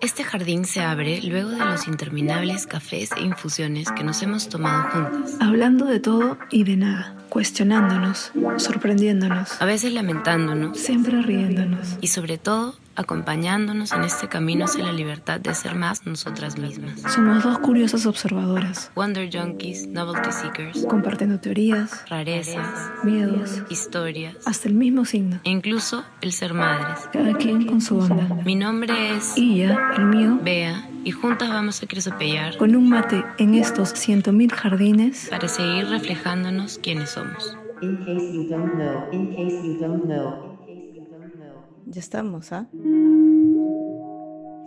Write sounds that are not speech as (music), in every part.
Este jardín se abre luego de los interminables cafés e infusiones que nos hemos tomado juntas. Hablando de todo y de nada, cuestionándonos, sorprendiéndonos, A veces lamentándonos siempre riéndonos. y sobre todo acompañándonos en este camino hacia la libertad de ser más nosotras mismas. Somos dos curiosas observadoras, Wonder Junkies, Novelty Seekers, compartiendo teorías, rarezas, miedos, historias hasta el mismo signo. e incluso el ser madres. Cada quien con su onda. Mi nombre es ya, el mío, Bea y juntas vamos a cresopellar con un mate en estos ciento mil jardines, para seguir reflejándonos quiénes somos. In case you don't know, in case you don't know, in case you don't know. Ya estamos, ¿ah?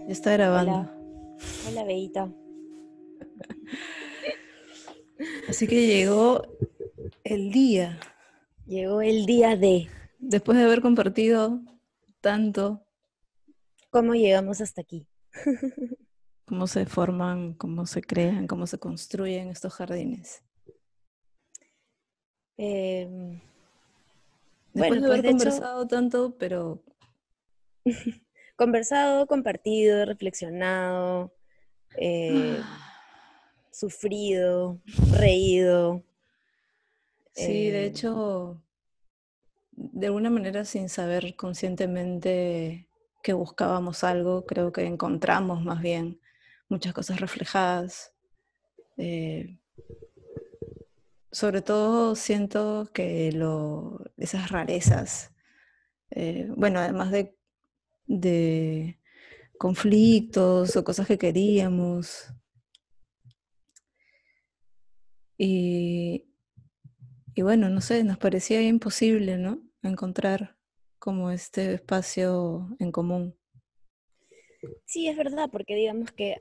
Ya está grabando. Hola. Hola, Beita. (laughs) Así que llegó el día, Llegó el día de después de haber compartido tanto, cómo llegamos hasta aquí. (laughs) cómo se forman, cómo se crean, cómo se construyen estos jardines. Em, Después Bueno, de pues, haber hecho- conversado tanto, pero (laughs) conversado, compartido, reflexionado, eh, (sighs) sufrido, reído. sí, de Eh, hecho, de alguna manera sin saber conscientemente que buscábamos algo, creo que encontramos más bien muchas cosas reflejadas. Eh, sobre todo siento que lo, esas rarezas, eh, bueno, además de, de conflictos o cosas que queríamos, y, y bueno, no sé, nos parecía imposible, ¿no? Encontrar como este espacio en común. Sí, es verdad, porque digamos que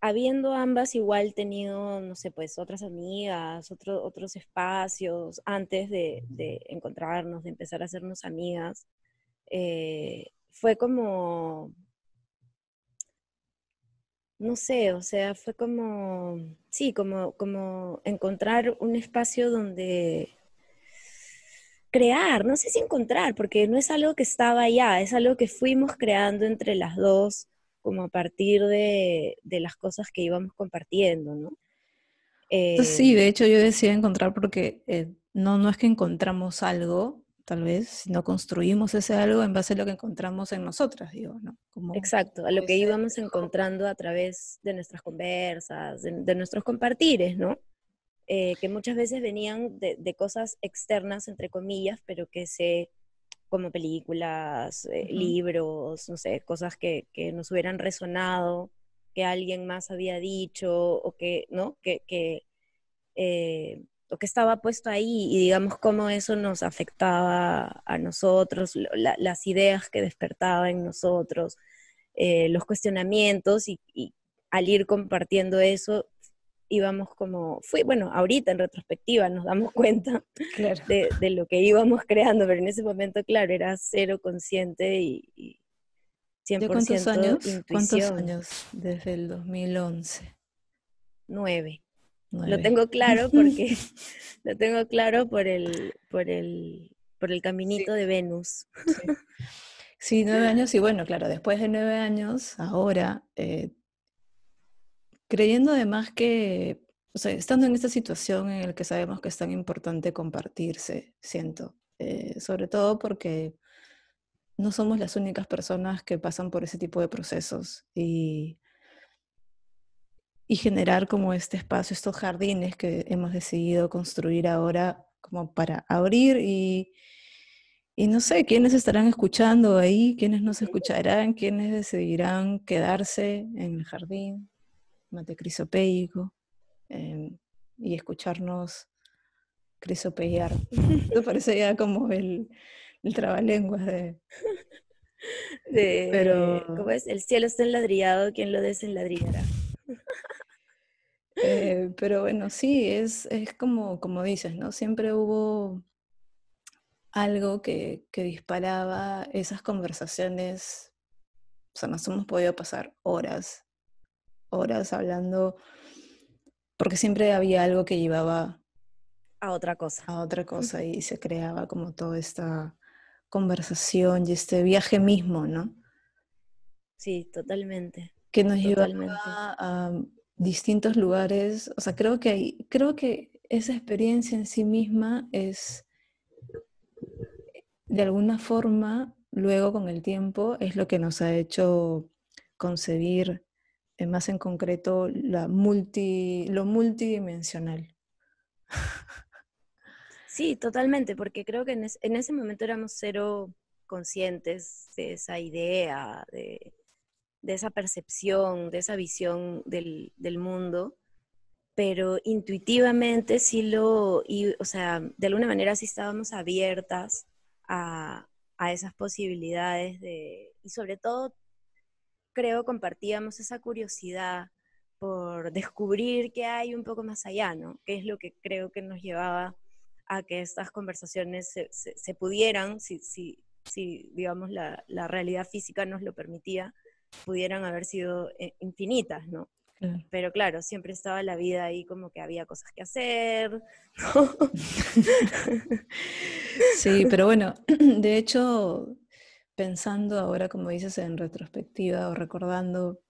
habiendo ambas igual tenido, no sé, pues otras amigas, otro- otros espacios antes de, de encontrarnos, de empezar a hacernos amigas, eh, fue como, no sé, o sea, fue como, sí, como, como encontrar un espacio donde crear, no sé si encontrar, porque no es algo que estaba allá, es algo que fuimos creando entre las dos, como a partir de, de las cosas que íbamos compartiendo, ¿no? Sí, Eh, de hecho yo decía encontrar porque eh, no, no es que encontramos algo, tal vez, sino construimos ese algo en base a lo que encontramos en nosotras, digo, ¿no? Como Exacto, a lo que íbamos encontrando a través de nuestras conversas, de, de nuestros compartires, ¿no? Eh, que muchas veces venían de, de cosas externas, entre comillas, pero que se, como películas, eh, libros, no sé, cosas que, que nos hubieran resonado, que alguien más había dicho, o que, ¿no? Que, que, eh, o que estaba puesto ahí, y digamos cómo eso nos afectaba a nosotros, la- las ideas que despertaba en nosotros, eh, los cuestionamientos, y, y al ir compartiendo eso, íbamos como, fui, bueno, ahorita en retrospectiva nos damos (laughs) cuenta Claro. de, de lo que íbamos creando, pero en ese momento, claro, era cero consciente y, y 100% ¿Ya cuántos años? ¿Cuántos intuición. años? Desde el 2011. Nueve. Lo nueve. tengo claro porque (laughs) (laughs) lo tengo claro por el, por el, por el caminito de Venus. Sí. Sí, nueve años y bueno, claro, después de nueve años, ahora, eh, creyendo además que, o sea, estando en esta situación en la que sabemos que es tan importante compartirse, siento, eh, sobre todo porque no somos las únicas personas que pasan por ese tipo de procesos y, y generar como este espacio, estos jardines que hemos decidido construir ahora como para abrir y, y no sé, quiénes estarán escuchando ahí, quiénes no se escucharán, quiénes decidirán quedarse en el jardín mate crisopeico em, y escucharnos crisopeiar. (laughs) Eso parece ya como el, el trabalenguas de... De, Pero- ¿Cómo es? El cielo está enladrillado, quien lo desenladrillará. Eh, pero bueno, sí, es, es como, como dices, ¿no? Siempre hubo algo que, que disparaba esas conversaciones. O sea, nos hemos podido pasar horas, horas hablando porque siempre había algo que llevaba A otra cosa. a otra cosa y se creaba como toda esta conversación y este viaje mismo, ¿no? Sí, totalmente. Que nos llevaba Totalmente. a distintos lugares. O sea, creo que hay- creo que esa experiencia en sí misma es de alguna forma, luego con el tiempo, es lo que nos ha hecho concebir más en concreto la multi, lo multidimensional. Sí, totalmente, porque creo que en, es- en ese momento éramos cero conscientes de esa idea, de, de esa percepción, de esa visión del, del mundo, pero intuitivamente sí lo, o sea, de alguna manera sí estábamos abiertas a, a esas posibilidades de, y sobre todo creo compartíamos esa curiosidad por descubrir qué hay un poco más allá, ¿no? Que es lo que creo que nos llevaba a que estas conversaciones se, se- se pudieran, si, si, si digamos la, la realidad física nos lo permitía, pudieran haber sido eh, infinitas, ¿no? Claro. Pero claro, siempre estaba la vida ahí como que había cosas que hacer, ¿no? (laughs) Sí, pero bueno, (clears throat) de hecho, pensando ahora, como dices, en retrospectiva o recordando,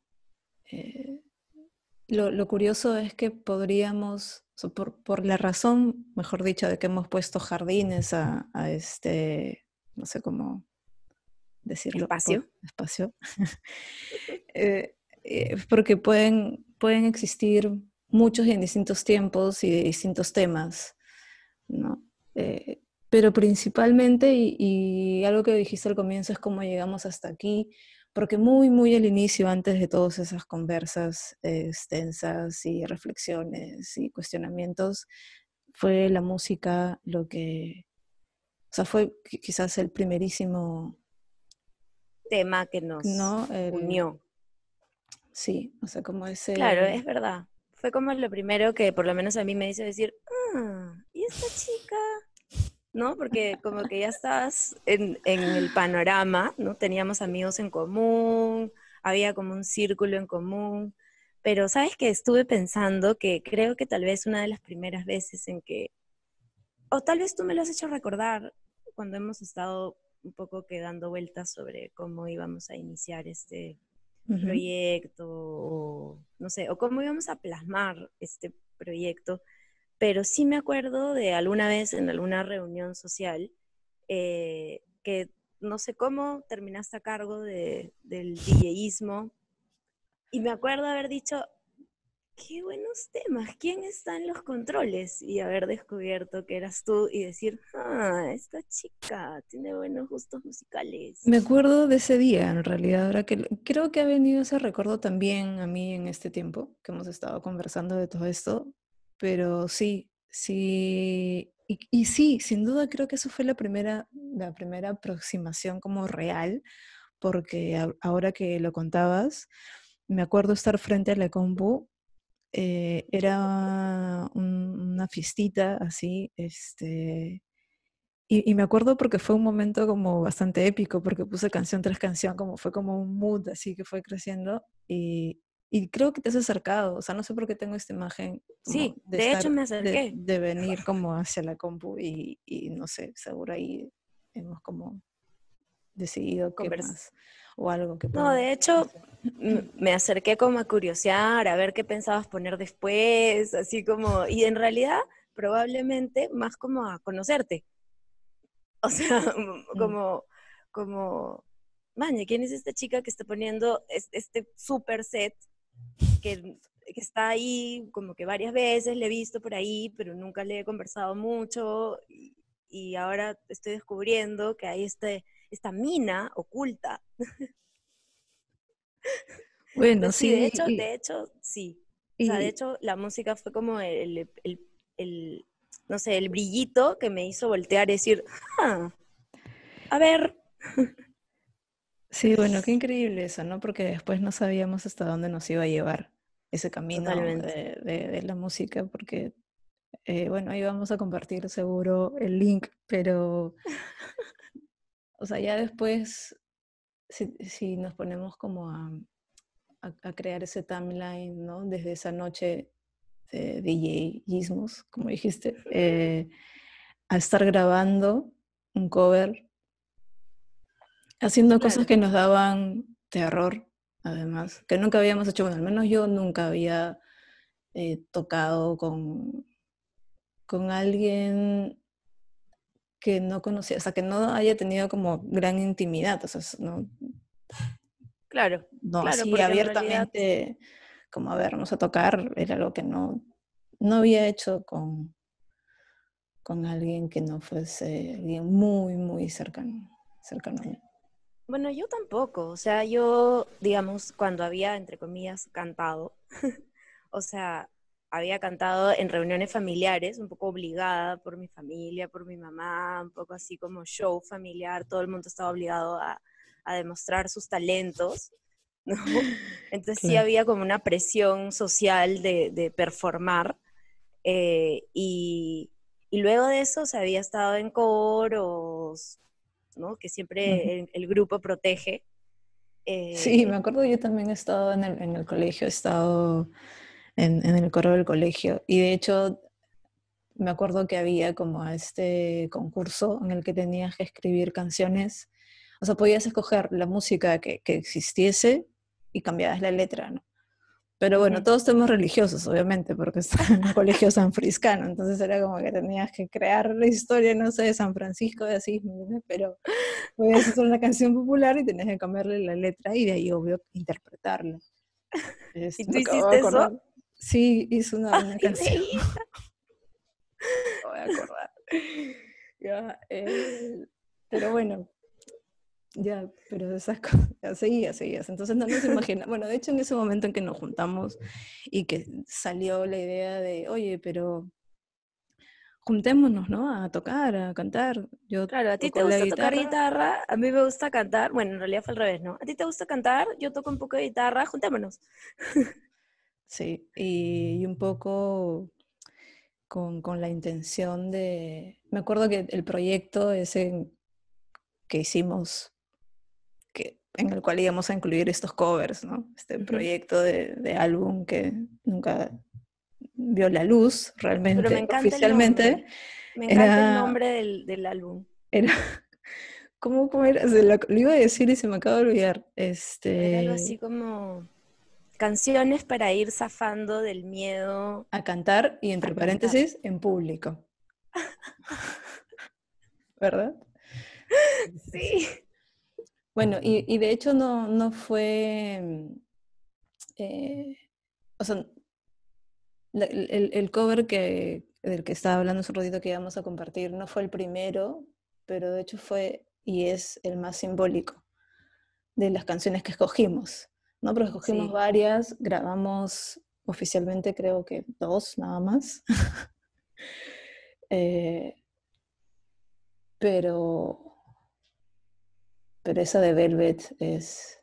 eh, lo, lo curioso es que podríamos, o sea, por, por la razón, mejor dicho, de que hemos puesto jardines a, a este, no sé cómo decirlo. por- Espacio. espacio. (laughs) Eh, eh, porque pueden, pueden existir muchos y en distintos tiempos y de distintos temas, ¿no? Eh, pero principalmente, y, y algo que dijiste al comienzo, es cómo llegamos hasta aquí, porque muy, muy al inicio, antes de todas esas conversas eh, extensas y reflexiones y cuestionamientos, fue la música lo que, o sea, fue qui- quizás el primerísimo, Tema que nos ¿no? El- unió. Sí, o sea, como ese... Claro, es verdad. Fue como lo primero que por lo menos a mí me hizo decir, ah, ¿y esta chica? ¿No? Porque como que ya estabas en, en el panorama, ¿no? Teníamos amigos en común, había como un círculo en común, pero sabes que estuve pensando que creo que tal vez una de las primeras veces en que, o tal vez tú me lo has hecho recordar cuando hemos estado un poco que dando vueltas sobre cómo íbamos a iniciar este, Ujú. proyecto o no sé, o cómo íbamos a plasmar este proyecto, pero sí me acuerdo de alguna vez en alguna reunión social eh, que no sé cómo terminaste a cargo de, del DJismo y me acuerdo haber dicho, qué buenos temas, ¿quién está en los controles? Y haber descubierto que eras tú y decir, ah, esta chica tiene buenos gustos musicales. Me acuerdo de ese día, en realidad, ahora que creo que ha venido ese recuerdo también a mí en este tiempo que hemos estado conversando de todo esto, pero sí, sí, y, sí, sin duda creo que eso fue la primera, la primera aproximación como real, porque ahora que lo contabas, me acuerdo estar frente a la compu, eh, era un- una fiestita así, este, y, y me acuerdo porque fue un momento como bastante épico, porque puse canción tras canción, como fue como un mood así que fue creciendo. Y, y creo que te has acercado, o sea, no sé por qué tengo esta imagen. Sí, de hecho estar- me acerqué. De, venir como hacia la compu y, y no sé, seguro ahí hemos como decidido qué Convers- más o algo que No, de hecho, hacer. me acerqué como a curiosear, a ver qué pensabas poner después, así como, y en realidad probablemente más como a conocerte. O sea, (laughs) Mm. como, como, maña, ¿quién es esta chica que está poniendo es- este super set que, que está ahí como que varias veces, le he visto por ahí, pero nunca le he conversado mucho y, y ahora estoy descubriendo que hay este, esta mina oculta (laughs) Bueno, Pues sí, sí, de hecho, y- de hecho, sí. O sea, de hecho, la música fue como el, el- el, no sé, el brillito que me hizo voltear y decir, "Ah, a ver, (laughs) Sí, bueno, qué increíble eso, ¿no? Porque después no sabíamos hasta dónde nos iba a llevar ese camino de, de- de la música, porque, eh, bueno, ahí vamos a compartir seguro el link, pero, o sea, ya después, si, si nos ponemos como a, a- a crear ese timeline, ¿no? Desde esa noche de DJismos, como dijiste, eh, a estar grabando un cover, haciendo cosas que nos daban terror, además, que nunca habíamos hecho, bueno, al menos yo nunca había eh, tocado con, con alguien que no conocía, o sea, que no haya tenido como gran intimidad, o sea, no, Claro, no Claro, así realidad- abiertamente, como a ver, vamos a tocar, era algo que no, no había hecho con, con alguien que no fuese alguien muy, muy cercano, cercano a mí. Bueno, yo tampoco. O sea, yo, digamos, cuando había, entre comillas, cantado, (laughs) o sea, había cantado en reuniones familiares, un poco obligada por mi familia, por mi mamá, un poco así como show familiar, todo el mundo estaba obligado a, a demostrar sus talentos, (laughs) ¿no? Entonces sí había como una presión social de, de performar. eh, y, y luego de eso se había estado en coros, ¿no? Que siempre el, el grupo protege. Sí, eh, me acuerdo, yo también he estado en el, en el colegio, he estado en, en el coro del colegio y de hecho me acuerdo que había como este concurso en el que tenías que escribir canciones, o sea, podías escoger la música que, que existiese y cambiabas la letra, ¿no? Pero bueno, todos temas religiosos, obviamente, porque estaba (laughs) en un colegio sanfriscano, entonces era como que tenías que crear la historia, no sé, de San Francisco de Asís, ¿me entiendes? pero podías hacer una canción popular y tenías que cambiarle la letra y de ahí, obvio, interpretarla. (laughs) Este, tú hiciste eso? Sí, hice una, una ¡Ay, canción. (laughs) Me voy a acordar. Ya, eh, pero bueno, ya, pero esas (laughs) cosas, seguías, seguías. Entonces no nos imaginamos. Bueno, de hecho, en ese momento en que nos juntamos y que salió la idea de, oye, pero juntémonos, ¿no? A tocar, a cantar. Yo Claro, a ti te gusta tocar guitarra, a mí me gusta cantar. Bueno, en realidad fue al revés, ¿no? A ti te gusta cantar, yo toco un poco de guitarra, juntémonos. (laughs) Sí, y, y un poco con, con la intención de... Me acuerdo que el proyecto ese que hicimos, en el cual íbamos a incluir estos covers, ¿no? Este proyecto de, de álbum que nunca vio la luz realmente, Pero me encanta oficialmente. el nombre. Me encanta era- el nombre del, del álbum. Era... (laughs) ¿Cómo, cómo era? Se lo, lo iba a decir y se me acaba de olvidar. Este... Era algo así como canciones para ir zafando del miedo. a cantar y entre cantar. paréntesis en público. (laughs) ¿Verdad? Sí. Bueno, y, y de hecho no, no fue, eh, o sea, el, el cover que, del que estaba hablando hace un ratito que íbamos a compartir no fue el primero, pero de hecho fue y es el más simbólico de las canciones que escogimos, ¿no? Porque escogimos Sí. varias, grabamos oficialmente creo que dos nada más. (laughs) Eh, pero, pero esa de Velvet es,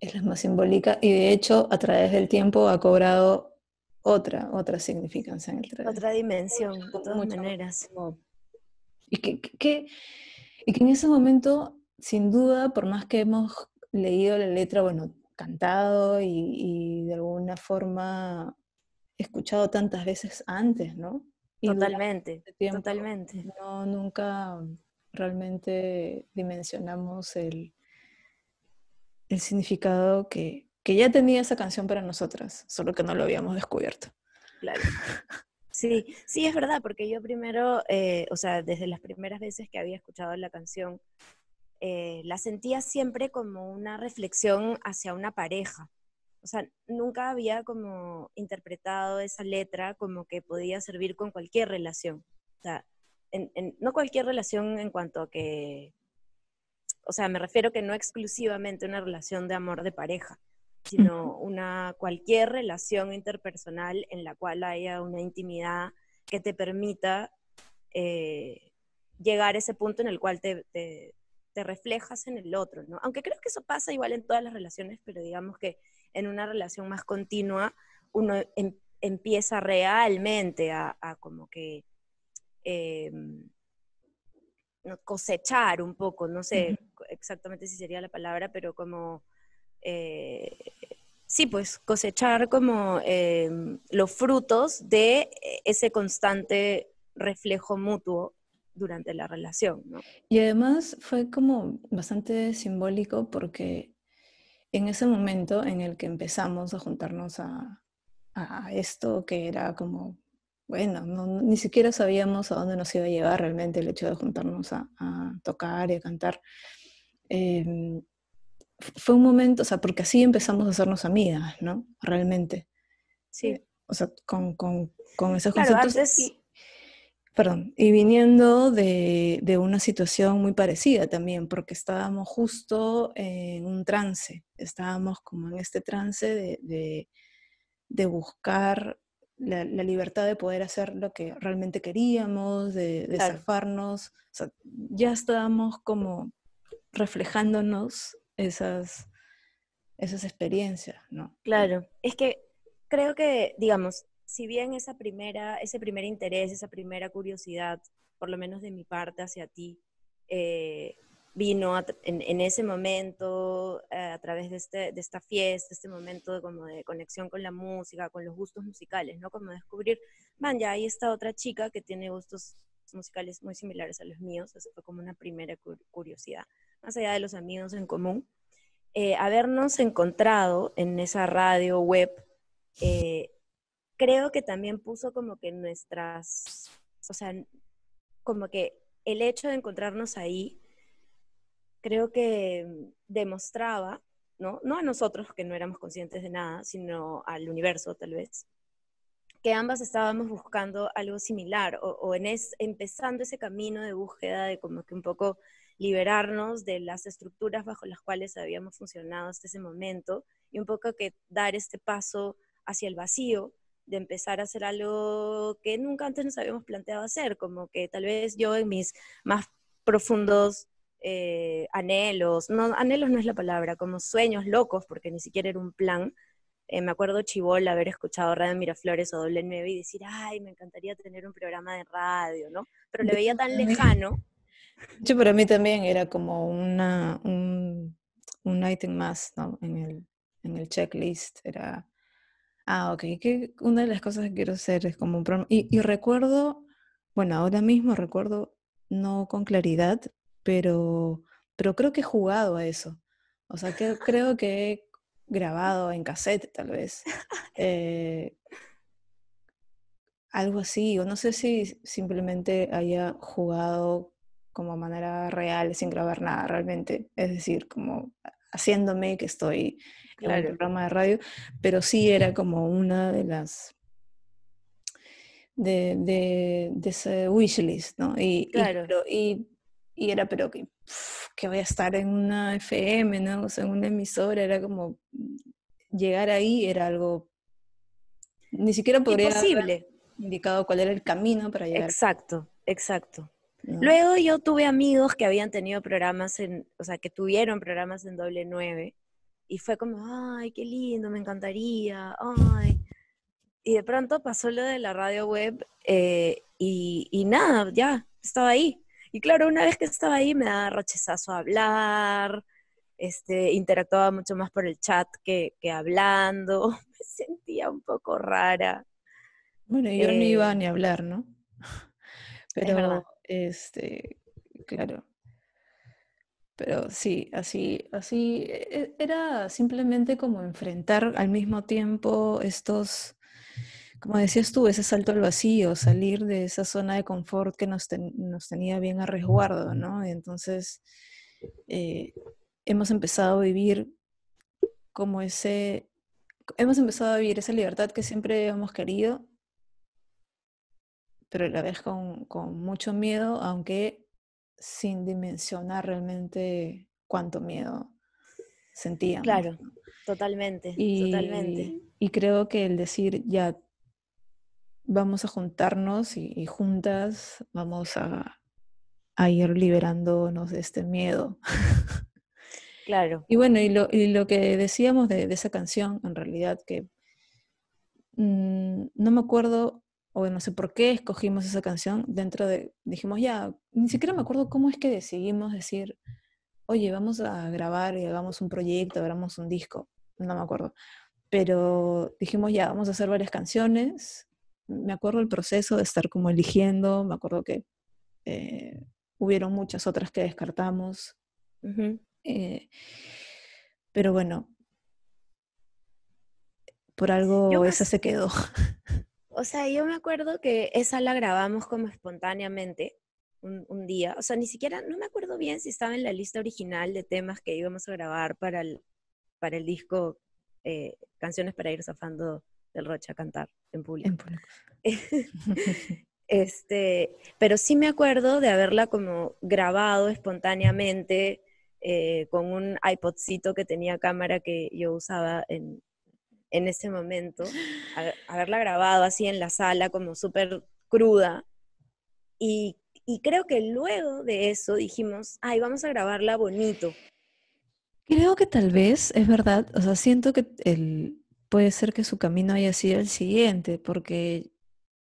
es la más simbólica y de hecho a través del tiempo ha cobrado otra, otra significancia en el tra- Otra dimensión, de todas mucho, maneras. Y que, y que en ese momento, sin duda, por más que hemos leído la letra, bueno, cantado y, y de alguna forma escuchado tantas veces antes, ¿no? Y Totalmente, tiempo totalmente. No, nunca realmente dimensionamos el, el significado que, que ya tenía esa canción para nosotras, solo que no lo habíamos descubierto. Claro. Sí, sí, es verdad, porque yo primero, eh, o sea, desde las primeras veces que había escuchado la canción, eh, la sentía siempre como una reflexión hacia una pareja. O sea, nunca había como interpretado esa letra como que podía servir con cualquier relación. O sea, en- en- no cualquier relación en cuanto a que, o sea, me refiero que no exclusivamente una relación de amor de pareja, sino una cualquier relación interpersonal en la cual haya una intimidad que te permita eh, llegar a ese punto en el cual te, te- te reflejas en el otro, ¿no? Aunque creo que eso pasa igual en todas las relaciones, pero digamos que en una relación más continua uno em- empieza realmente a, a como que eh, no, cosechar un poco, no sé exactamente si sería la palabra, pero como eh, sí, pues cosechar como eh, los frutos de ese constante reflejo mutuo durante la relación, ¿no? Y además fue como bastante simbólico porque en ese momento en el que empezamos a juntarnos a, a esto, que era como, bueno, no- ni siquiera sabíamos a dónde nos iba a llevar realmente el hecho de juntarnos a, a tocar y a cantar. Em, fue un momento, o sea, porque así empezamos a hacernos amigas, ¿no? Realmente. Sí, O sea, con, con, con esos Claro, conceptos. antes- y- perdón, y viniendo de, de una situación muy parecida también, porque estábamos justo en un trance, estábamos como en este trance de, de- de buscar la, la libertad de poder hacer lo que realmente queríamos, de, de Claro. zafarnos, o sea, ya estábamos como reflejándonos esas, esas experiencias, ¿no? claro. Es que creo que, digamos, si bien esa primera, ese primer interés, esa primera curiosidad, por lo menos de mi parte hacia ti, eh, vino a en, en ese momento eh, a través de, este, de esta fiesta, este momento de, como de conexión con la música, con los gustos musicales, ¿no? Como descubrir, man, ya hay esta otra chica que tiene gustos musicales muy similares a los míos, eso fue como una primera cu- curiosidad, más allá de los amigos en común. Eh, habernos encontrado en esa radio web, eh, creo que también puso como que nuestras, o sea, como que el hecho de encontrarnos ahí, creo que mm, demostraba, ¿no? No a nosotros que no éramos conscientes de nada, sino al universo tal vez, que ambas estábamos buscando algo similar o, o en es, empezando ese camino de búsqueda de como que un poco liberarnos de las estructuras bajo las cuales habíamos funcionado hasta ese momento y un poco que dar este paso hacia el vacío, de empezar a hacer algo que nunca antes nos habíamos planteado hacer, como que tal vez yo en mis más profundos eh, anhelos, no, anhelos no es la palabra, como sueños locos, porque ni siquiera era un plan. Eh, me acuerdo chivola haber escuchado Radio Miraflores o Doble 9 y decir, ay, me encantaría tener un programa de radio, ¿no? Pero le veía tan lejano. Yo para mí también era como una, un, un ítem más, ¿no? En el, en el checklist. Era, ah, ok, que una de las cosas que quiero hacer es como un programa. Y, y recuerdo, bueno, ahora mismo recuerdo, no con claridad, pero, pero creo que he jugado a eso. O sea, que (laughs) creo que he grabado en cassette, tal vez. eh, algo así, o no sé si simplemente haya jugado como manera real, sin grabar nada realmente, es decir, como haciéndome que estoy en un Claro. programa de radio, pero sí era como una de las de, de, de ese wishlist, ¿no? Y, y Claro. pero- y, y era, pero que, que voy a estar en una FM, ¿no? O sea, en una emisora, era como llegar ahí era algo, ni siquiera podría haber indicado cuál era el camino para llegar. Exacto, exacto. ¿no? Luego yo tuve amigos que habían tenido programas en, o sea, que tuvieron programas en doble nueve y fue como, ay, qué lindo, me encantaría, ay. Y de pronto pasó lo de la radio web eh, y, y nada, ya, estaba ahí. Y claro, una vez que estaba ahí me daba rochezazo hablar, este, interactuaba mucho más por el chat que, que hablando, (laughs) me sentía un poco rara. Bueno, yo no iba Eh, ni a hablar, ¿no? Pero, este, claro. Pero sí, así, así, e- e- era simplemente como enfrentar al mismo tiempo estos, como decías tú, ese salto al vacío, salir de esa zona de confort que nos, ten- nos tenía bien a resguardo, ¿no? Y entonces eh, hemos empezado a vivir como ese, hemos empezado a vivir esa libertad que siempre hemos querido, pero a la vez con, con mucho miedo, aunque sin dimensionar realmente cuánto miedo sentíamos. Claro, totalmente, Y, totalmente. y creo que el decir ya vamos a juntarnos y, y juntas vamos a, a ir liberándonos de este miedo. Claro, Y bueno, y lo, y lo que decíamos de, de esa canción, en realidad, que mm, no me acuerdo, o no sé por qué escogimos esa canción, dentro de, dijimos ya, ni siquiera me acuerdo cómo es que decidimos decir, oye, vamos a grabar y hagamos un proyecto, hagamos un disco, no me acuerdo. pero dijimos ya, vamos a hacer varias canciones. Me acuerdo el proceso de estar como eligiendo, me acuerdo que eh, hubieron muchas otras que descartamos. Eh, pero bueno, por algo Yo me esa se quedó. (laughs) O sea, yo me acuerdo que esa la grabamos como espontáneamente un, un día. O sea, ni siquiera, no me acuerdo bien si estaba en la lista original de temas que íbamos a grabar para el, para el disco eh, Canciones para ir zafando del Rocha a cantar en público. En público. (laughs) Este, pero sí me acuerdo de haberla como grabado espontáneamente eh, con un iPodcito que tenía cámara que yo usaba en, en ese momento, haber- haberla grabado así en la sala como súper cruda. Y, y creo que luego de eso dijimos, ay, vamos a grabarla bonito. Creo que tal vez, es verdad, o sea, siento que el, puede ser que su camino haya sido el siguiente, porque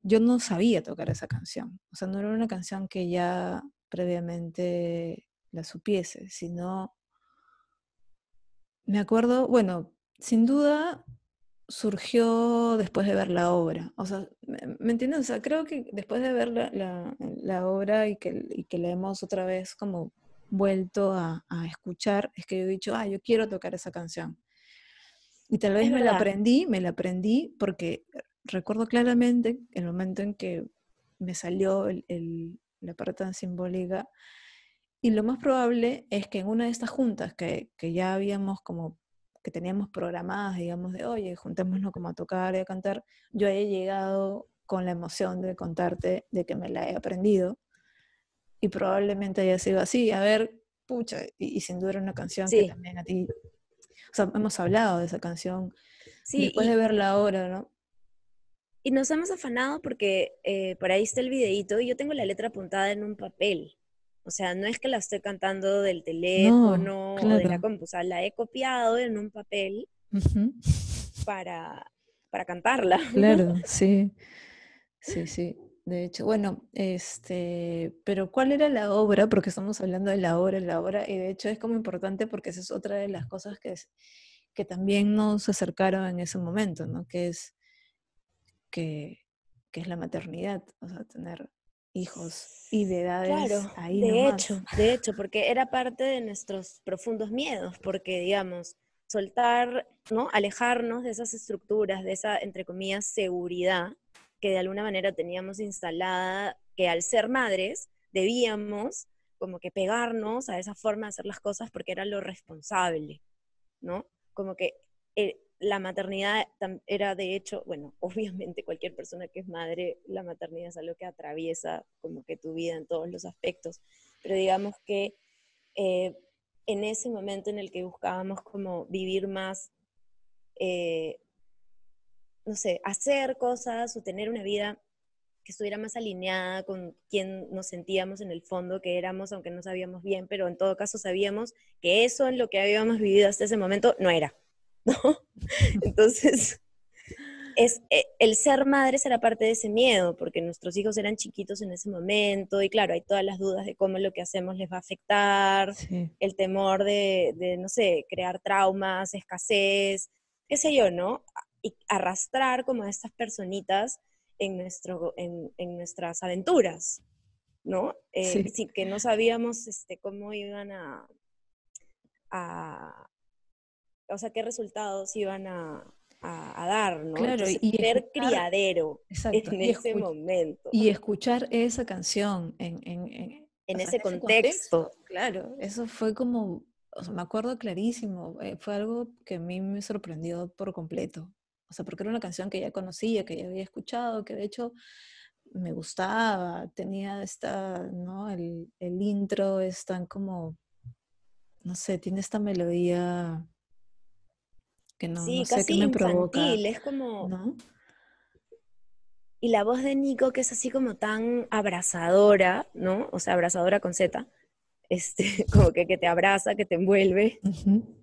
yo no sabía tocar esa canción. O sea, no era una canción que ya previamente la supiese, sino me acuerdo, bueno, sin duda surgió después de ver la obra. O sea, ¿me, entiendes? O sea, creo que después de ver la, obra y que, y que la hemos otra vez como vuelto a, a escuchar, es que yo he dicho, ah, yo quiero tocar esa canción. Y tal vez me la aprendí, me la aprendí porque recuerdo claramente el momento en que me salió el- el- la parte tan simbólica. Y lo más probable es que en una de estas juntas que, que ya habíamos como, que teníamos programadas, digamos, de, oye, juntémonos como a tocar y a cantar, yo haya llegado con la emoción de contarte de que me la he aprendido. Y probablemente haya sido así, a ver, pucha, y, y sin duda era una canción que también a ti, sea, hemos hablado de esa canción Sí, después y- de verla ahora, ¿no? Y nos hemos afanado porque eh, por ahí está el videíto y yo tengo la letra apuntada en un papel. O sea, no es que la estoy cantando del teléfono o de la compu, o sea, la he copiado en un papel para, para cantarla. Claro, sí, sí, sí. De hecho, bueno, este, pero ¿cuál era la obra? Porque estamos hablando de la obra, la obra, y de hecho es como importante porque esa es otra de las cosas que, es- que también nos acercaron en ese momento, ¿no? Que es, que, que es la maternidad, o sea, tener hijos y de edades Claro, ahí de nomás. hecho, de hecho, porque era parte de nuestros profundos miedos, porque digamos, soltar, ¿no? Alejarnos de esas estructuras, de esa, entre comillas, seguridad que de alguna manera teníamos instalada, que al ser madres debíamos como que pegarnos a esa forma de hacer las cosas porque era lo responsable, ¿no? Como que eh, la maternidad era de hecho, bueno, (laughs) obviamente cualquier persona que es madre, la maternidad es algo que atraviesa como que tu vida en todos los aspectos, pero digamos que eh, en ese momento en el que buscábamos como vivir más, eh, no sé, hacer cosas o tener una vida que estuviera más alineada con quien nos sentíamos en el fondo que éramos, aunque no sabíamos bien, pero en todo caso sabíamos que eso en lo que habíamos vivido hasta ese momento no era, (laughs) ¿no? Entonces, es, eh, el ser madres era parte de ese miedo, porque nuestros hijos eran chiquitos en ese momento, y claro, hay todas las dudas de cómo lo que hacemos les va a afectar, Sí, el temor de, de, no sé, crear traumas, escasez, qué sé yo, ¿no? Y arrastrar como a estas personitas en, nuestro, en, en nuestras aventuras, ¿no? Eh, Sí. sí, que no sabíamos este, cómo iban a, a, o sea, qué resultados iban a, a- a dar, ¿no? Claro, Entonces, y ser escuchar- criadero exacto. en ese momento, Y escuchar esa canción en, en- en- en o sea, ese contexto. Claro, eso fue como, o sea, me acuerdo clarísimo, eh, fue algo que a mí me sorprendió por completo. O sea, porque era una canción que ya conocía, que ya había escuchado, que de hecho me gustaba, tenía esta, ¿no? El, el intro es tan como, no sé, tiene esta melodía que no, sí, no sé qué me provoca, infantil, es como... ¿no? Y la voz de Nico, que es así como tan abrazadora, ¿no? O sea, abrazadora con Z, este, (laughs) como que, que te abraza, que te envuelve. Ujú.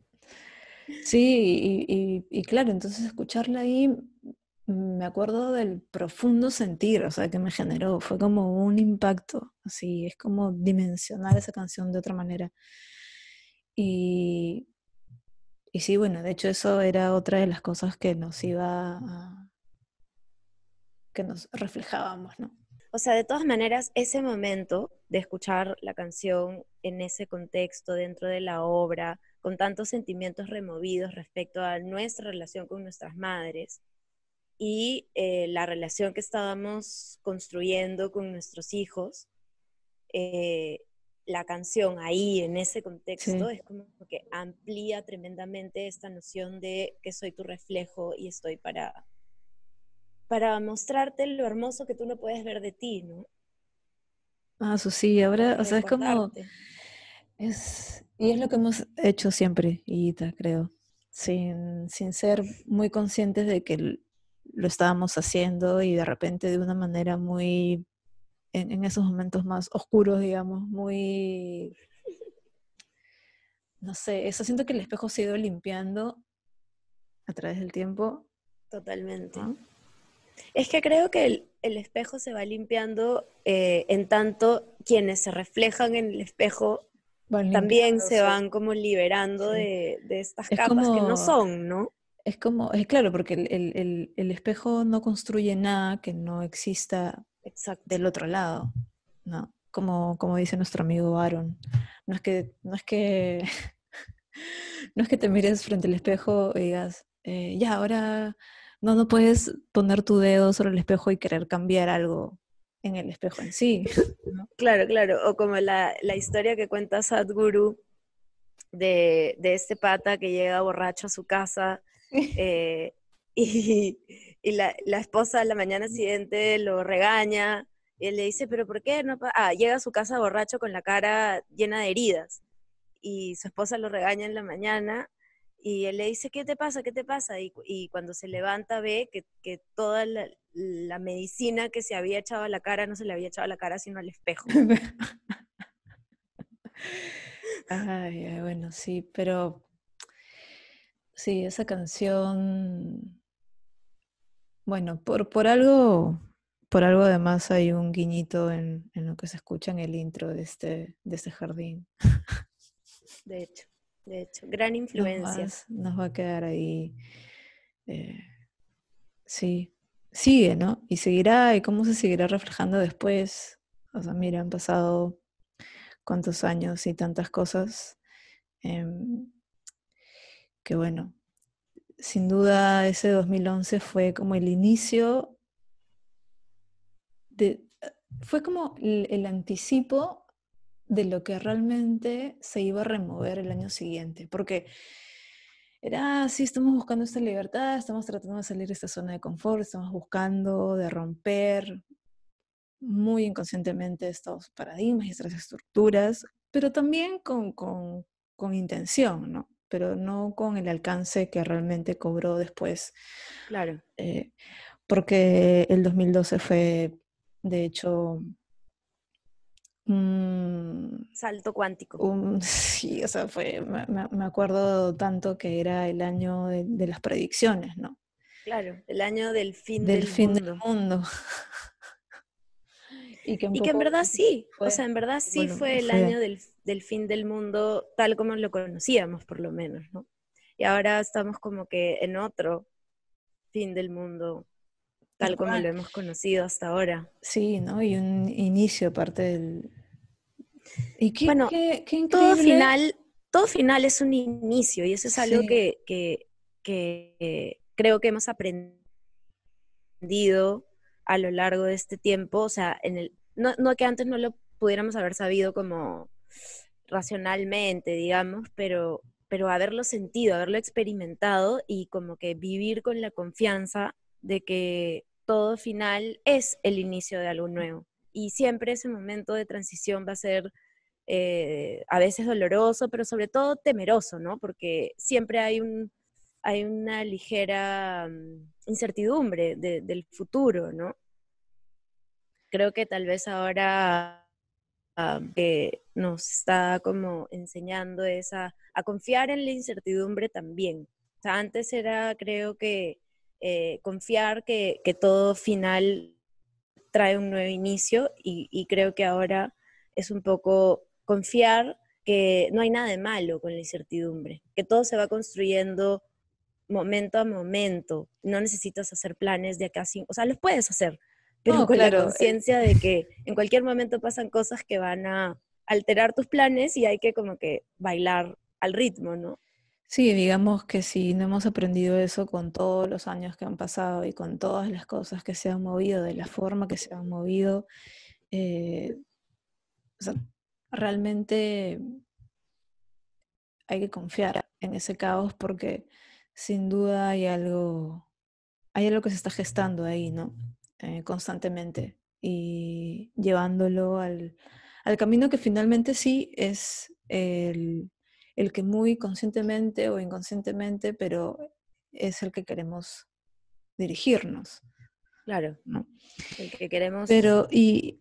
Sí, y, y- y claro, entonces escucharla ahí, mm, me acuerdo del profundo sentir, o sea, que me generó, fue como un impacto, así, es como dimensionar esa canción de otra manera. Y, y sí, bueno, de hecho eso era otra de las cosas que nos iba a, que nos reflejábamos, ¿no? O sea, de todas maneras, ese momento de escuchar la canción en ese contexto, dentro de la obra, con tantos sentimientos removidos respecto a nuestra relación con nuestras madres y eh, la relación que estábamos construyendo con nuestros hijos, eh, la canción ahí, en ese contexto, es como que amplía tremendamente esta noción de que soy tu reflejo y estoy para, para mostrarte lo hermoso que tú no puedes ver de ti, ¿no? Ah, eso sí, ahora, o sea, es como... Es, y es lo que hemos hecho siempre, Ita, creo, sin, sin ser muy conscientes de que lo estábamos haciendo y de repente de una manera muy, en, en esos momentos más oscuros, digamos, muy, no sé, eso siento que el espejo se ha ido limpiando a través del tiempo. Totalmente. Es que creo que el, el espejo se va limpiando eh, en tanto quienes se reflejan en el espejo también se van como liberando de, de, estas capas que no son, ¿no? Es como, es claro, porque el, el, el, espejo no construye nada que no exista del otro lado, ¿no? Como, como dice nuestro amigo Aaron. No es que, no es que, (laughs) no es que te mires frente al espejo y digas, eh, ya, ahora no, no puedes poner tu dedo sobre el espejo y querer cambiar algo en el espejo en sí. Claro, claro. O como la, la historia que cuenta Sadhguru de, de, este pata que llega borracho a su casa (laughs) eh, y, y la, la, esposa la mañana siguiente lo regaña y él le dice, pero ¿por qué no? Ah, llega a su casa borracho con la cara llena de heridas y su esposa lo regaña en la mañana y él le dice, ¿qué te pasa? ¿Qué te pasa? Y, y cuando se levanta ve que, que toda la, la, medicina que se había echado a la cara no se le había echado a la cara, sino al espejo. (laughs) ay, bueno, sí, pero sí, esa canción, bueno, por, por algo, por algo además hay un guiñito en, en lo que se escucha en el intro de este, de este jardín. De hecho. De hecho, gran influencia. Nos va, a quedar ahí. Eh, sí, sigue, ¿no? Y seguirá, y cómo se seguirá reflejando después. O sea, mira, han pasado cuántos años y tantas cosas. Em, que bueno, sin duda ese 2011 fue como el inicio de, fue como el anticipo de lo que realmente se iba a remover el año siguiente, porque era, sí, estamos buscando esta libertad, estamos tratando de salir de esta zona de confort, estamos buscando de romper muy inconscientemente estos paradigmas y estas estructuras, pero también con, con, con intención, ¿no? Pero no con el alcance que realmente cobró después. Claro. Eh, porque el 2012 fue, de hecho, Salto cuántico. (laughs) sí, o sea, fue, me, acuerdo tanto que era el año de, las predicciones, ¿no? Claro, el año del fin del, del fin mundo. del mundo. (laughs) y, que en verdad sí, o sea, en verdad sí fue el año del, del, fin del mundo tal como lo conocíamos, por lo menos, ¿no? Y ahora estamos como que en otro fin del mundo tal como lo hemos conocido hasta ahora. Sí, ¿no? Y un inicio parte del... ¿Y qué, bueno, qué, qué todo final, todo final es un inicio y eso es algo que, que, que creo que hemos aprendido a lo largo de este tiempo, o sea, en el, no, no que antes no lo pudiéramos haber sabido como racionalmente, digamos, pero, pero haberlo sentido, haberlo experimentado y como que vivir con la confianza de que todo final es el inicio de algo nuevo. Y siempre ese momento de transición va a ser eh, a veces doloroso, pero sobre todo temeroso, ¿no? Porque siempre hay, un, hay una ligera mm, incertidumbre del futuro, ¿no? Creo que tal vez ahora ah, que nos está como enseñando es a, confiar en la incertidumbre también. O sea, antes era, creo que, eh, confiar que, que, todo final trae un nuevo inicio y, y, creo que ahora es un poco confiar que no hay nada de malo con la incertidumbre, que todo se va construyendo momento a momento. No necesitas hacer planes de acá sin, o sea, los puedes hacer, pero No, con claro, la eh. conciencia de que en cualquier momento pasan cosas que van a alterar tus planes y hay que como que bailar al ritmo, ¿no? Sí, digamos que si no hemos aprendido eso con todos los años que han pasado y con todas las cosas que se han movido, de la forma que se han movido, eh, realmente hay que confiar en ese caos porque sin duda hay algo, hay algo que se está gestando ahí, ¿no? Eh, constantemente y llevándolo al, al camino que finalmente sí es el, el que muy conscientemente o inconscientemente, pero es el que queremos dirigirnos, Claro, ¿no? el que queremos Pero, y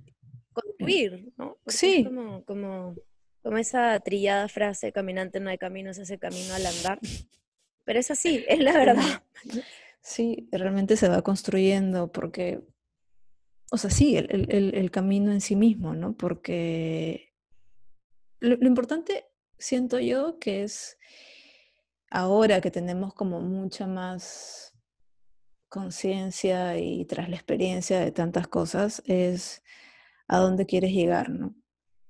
construir, ¿no? Porque es Sí. como, como, como esa trillada frase, caminante no hay camino, se hace camino al andar. Pero es así, es la verdad. (laughs) sí, realmente se va construyendo porque, o sea, sí, el, el- el- el camino en sí mismo, ¿no? Porque lo, lo importante, siento yo, que es ahora que tenemos como mucha más conciencia y tras la experiencia de tantas cosas, es a dónde quieres llegar, ¿no?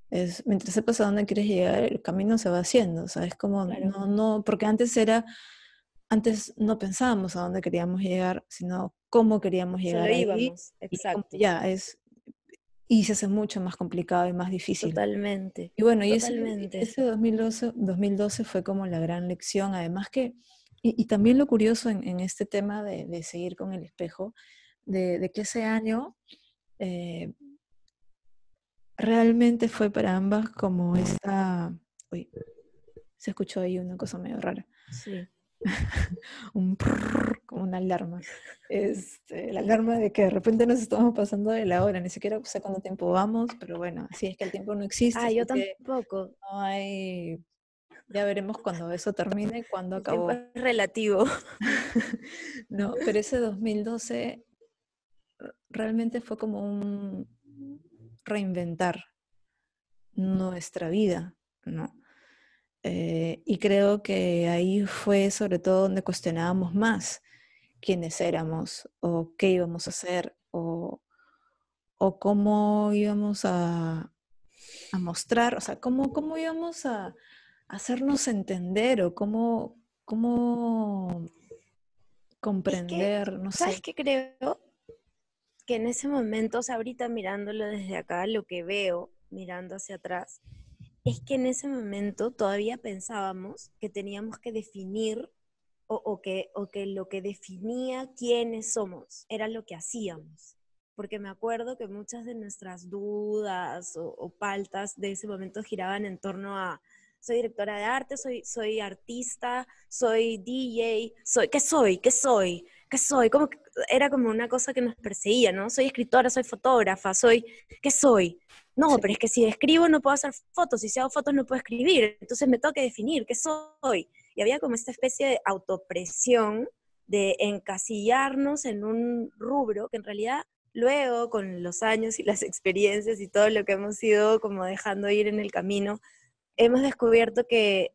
Es, mientras sepas a dónde quieres llegar, el camino se va haciendo, ¿sabes? Como Claro. no, no, porque antes era, antes no pensábamos a dónde queríamos llegar, sino cómo queríamos llegar Solo ahí. íbamos, como exacto. ya, es, y se hace mucho más complicado y más difícil. Totalmente. Y bueno, y ese, ese 2012, 2012 fue como la gran lección, además que, y, y también lo curioso en, en este tema de, de seguir con el espejo, de, de que ese año eh, realmente fue para ambas como esta, uy, se escuchó ahí una cosa medio rara, Sí. Un prrr, como una alarma. Este, la alarma de que de repente nos estamos pasando de la hora, ni siquiera sé cuánto tiempo vamos, pero bueno, así es que el tiempo no existe. Ah, yo tampoco. no hay. Ya veremos cuando eso termine, cuándo El acabó. es relativo. (laughs) No, pero ese 2012 r- realmente fue como un reinventar nuestra vida, ¿no? Eh, y creo que ahí fue sobre todo donde cuestionábamos más quiénes éramos o qué íbamos a hacer o, o cómo íbamos a, a mostrar, o sea, cómo, cómo íbamos a hacernos entender o cómo, cómo comprender, no ¿Sabes qué creo? Que en ese momento, o sea, ahorita mirándolo desde acá, lo que veo, mirando hacia atrás, es que en ese momento todavía pensábamos que teníamos que definir o, que, o que lo que definía quiénes somos era lo que hacíamos. Porque me acuerdo que muchas de nuestras dudas o, o paltas de ese momento giraban en torno a soy directora de arte, soy, soy artista, soy DJ, soy, ¿qué soy? ¿Qué soy? ¿Qué soy? Como era como una cosa que nos perseguía, ¿no? Soy escritora, soy fotógrafa, soy, ¿qué soy? No, Sí. pero es que si escribo no puedo hacer fotos, y si hago fotos no puedo escribir, entonces me tengo que definir qué soy. Y había como esta especie de autopresión de encasillarnos en un rubro que en realidad luego con los años y las (laughs) experiencias y todo lo que hemos ido como dejando ir en el camino, hemos descubierto que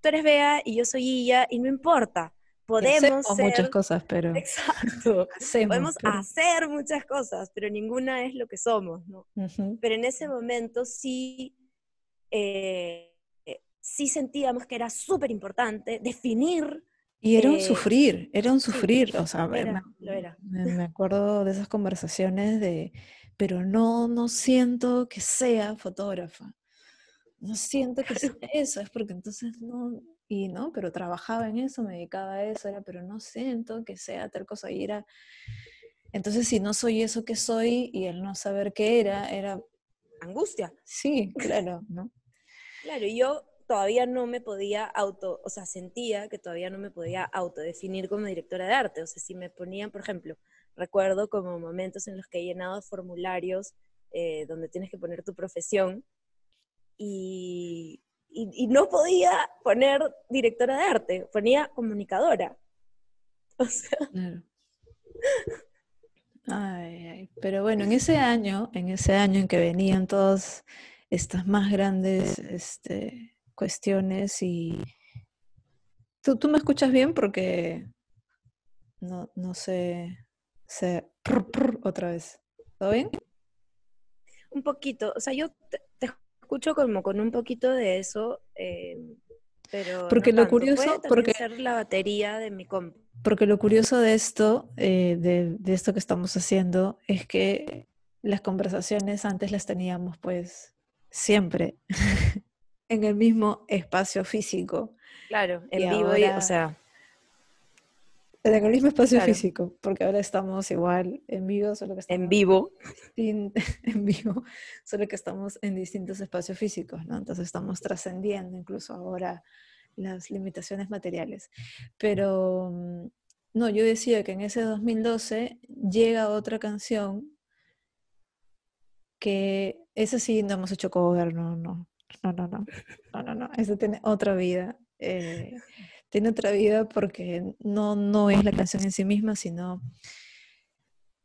tú eres Bea y yo soy Illa y no importa, podemos hacemos ser... muchas cosas, pero (laughs) Exacto. hacemos, Podemos pero- hacer muchas cosas, pero ninguna es lo que somos, ¿no? Ujú. Pero en ese momento sí, eh, eh, sí sentíamos que era súper importante definir, Y era un eh, sufrir, era un sí, sufrir, o sea, me- era, me, lo era. me acuerdo de esas conversaciones de, pero no, no siento que sea fotógrafa, no siento que sea (laughs) eso, es porque entonces no, y no, pero trabajaba en eso, me dedicaba a eso, era, pero no siento que sea tal cosa, y era, entonces si no soy eso que soy, y el no saber qué era, era, Angustia. sí, claro, ¿no? Claro, y yo todavía no me podía auto, o sea, sentía que todavía no me podía autodefinir como directora de arte. O sea, si me ponían, por ejemplo, recuerdo como momentos en los que he llenado formularios eh, donde tienes que poner tu profesión y, y- y no podía poner directora de arte, ponía comunicadora. (laughs) O sea, Claro. Ay, ay, Pero bueno, en ese año, en ese año en que venían todos estas más grandes este, cuestiones y... ¿Tú, ¿Tú me escuchas bien? Porque no, no sé, sé otra vez. ¿Todo bien? Un poquito, o sea, yo te, te escucho como con un poquito de eso, eh, pero Porque no lo tanto. curioso- Puede porque- ser la batería de mi compu. Porque lo curioso de esto, eh, de, de esto que estamos haciendo, es que las conversaciones antes las teníamos pues siempre (laughs) en el mismo espacio físico, Claro, en Y vivo, y, o sea, el mismo espacio Claro. físico, porque ahora estamos igual en vivo, solo que estamos en vivo. en vivo, solo que estamos en distintos espacios físicos, ¿no? Entonces estamos trascendiendo incluso ahora las limitaciones materiales. Pero mm, no, yo decía que en ese 2012 llega otra canción que esa sí no hemos hecho cover, no, no, no, no, no, no, no, no, esa tiene otra vida. eh, tiene otra vida porque no, no es la canción en sí misma, sino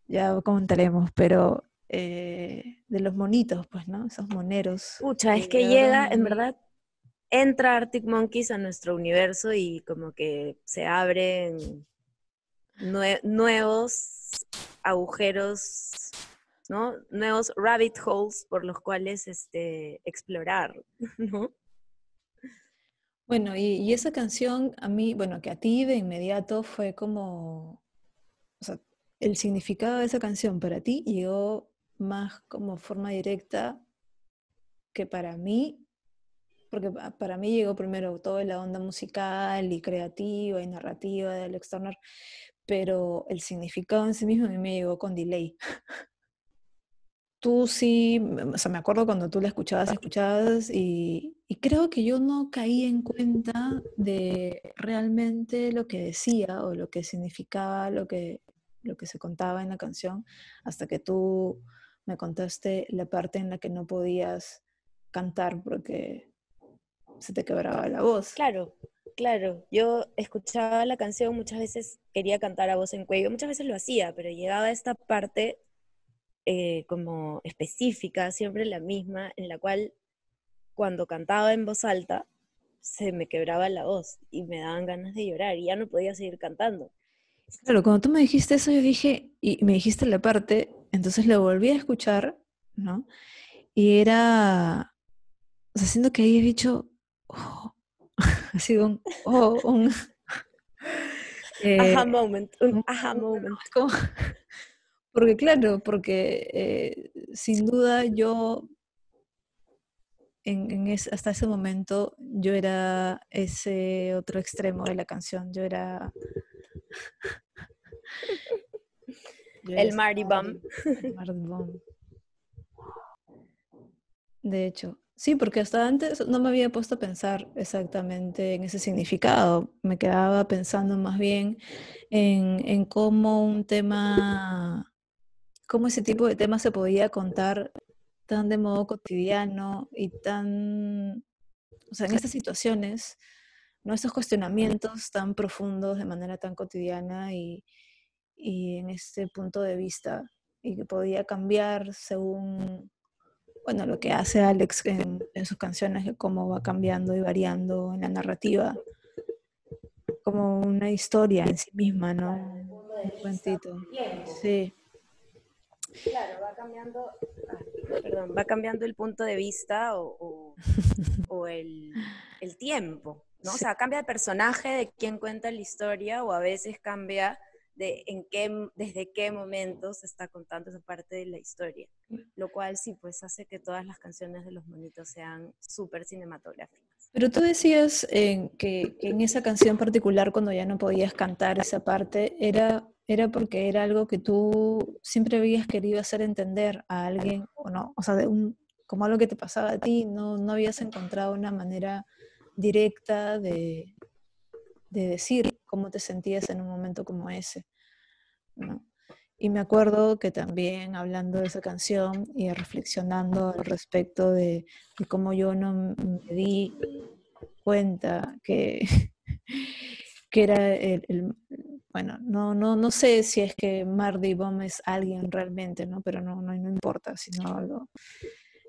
ya comentaremos, pero eh, de los monitos, pues, ¿no? Esos moneros. Pucha, es que llega, en verdad, entra Arctic Monkeys a nuestro universo y como que se abren nue- nuevos agujeros, ¿no? Nuevos rabbit holes por los cuales este, explorar, (laughs) ¿no? Bueno, y, esa canción a mí, bueno, que a ti de inmediato fue como, o sea, el significado de esa canción para ti llegó más como forma directa que para mí, porque pa- para mí llegó primero toda la onda musical y creativa y narrativa de Alex Turner, pero el significado en sí mismo a mí me llegó con delay. (laughs) Tú sí, o sea, me acuerdo cuando tú la escuchabas, escuchabas y, y creo que yo no caí en cuenta de realmente lo que decía o lo que significaba lo que, lo que se contaba en la canción hasta que tú me contaste la parte en la que no podías cantar porque se te quebraba la voz. Claro, claro. Yo escuchaba la canción, muchas veces quería cantar a voz en cuello, muchas veces lo hacía, pero llegaba a esta parte eh, como específica, siempre la misma, en la cual cuando cantaba en voz alta se me quebraba la voz y me daban ganas de llorar y ya no podía seguir cantando. Claro, cuando tú me dijiste eso, yo dije, y me dijiste la parte, entonces lo volví a escuchar, ¿no? Y era, o sea, siento que ahí he dicho, oh, (laughs) ha sido un, oh, un, eh, Aha moment, un un- aha moment. como- porque claro, porque eh, sin duda yo, en, en es- hasta ese momento, yo era ese otro extremo de la canción, yo era... (laughs) yo El Bum. el Marty Bum. De hecho, sí, porque hasta antes no me había puesto a pensar exactamente en ese significado. Me quedaba pensando más bien en, en cómo un tema, cómo ese tipo de temas se podía contar tan de modo cotidiano y tan, o sea, en estas situaciones, ¿no? Estos cuestionamientos tan profundos de manera tan cotidiana y, y en este punto de vista y que podía cambiar según, bueno, lo que hace Alex en, sus canciones, cómo va cambiando y variando en la narrativa, como una historia en sí misma, ¿no? Un cuentito. Sí, Claro, va cambiando, ah, perdón, va cambiando el punto de vista o, o- o el, el tiempo, ¿no? O Sí. sea, cambia de personaje de quién cuenta la historia o a veces cambia de en qué, desde qué momento se está contando esa parte de la historia, lo cual sí, pues hace que todas las canciones de los monitos sean súper cinematográficas. Pero tú decías eh, que en esa canción particular, cuando ya no podías cantar esa parte, era, era porque era algo que tú siempre habías querido hacer entender a alguien, o no, o sea, como algo que te pasaba a ti, no, no habías encontrado una manera directa de, de decir cómo te sentías en un momento como ese. Y me acuerdo que también hablando de esa canción y reflexionando al respecto de, cómo yo no me di cuenta que, (laughs) que era el- bueno, no, no, no sé si es que Mardy Bum es alguien realmente, ¿no? Pero no, no, no importa, sino algo.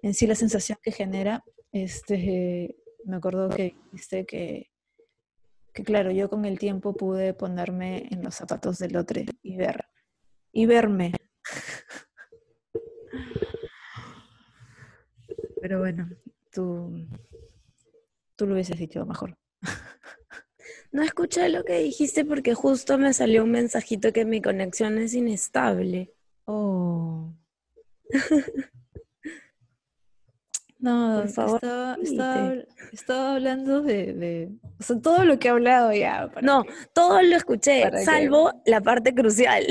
en sí la sensación que genera, este, me acuerdo que dijiste que, que, claro, yo con el tiempo pude ponerme en los zapatos del otro y ver, y verme. Pero bueno, tú, tú lo hubieses dicho mejor. No escuché lo que dijiste porque justo me salió un mensajito que mi conexión es inestable. Oh. (laughs) No, Por favor, estaba, estaba, estaba hablando de, de- o sea, todo lo que he hablado ya. No, que- todo lo escuché, salvo la parte crucial.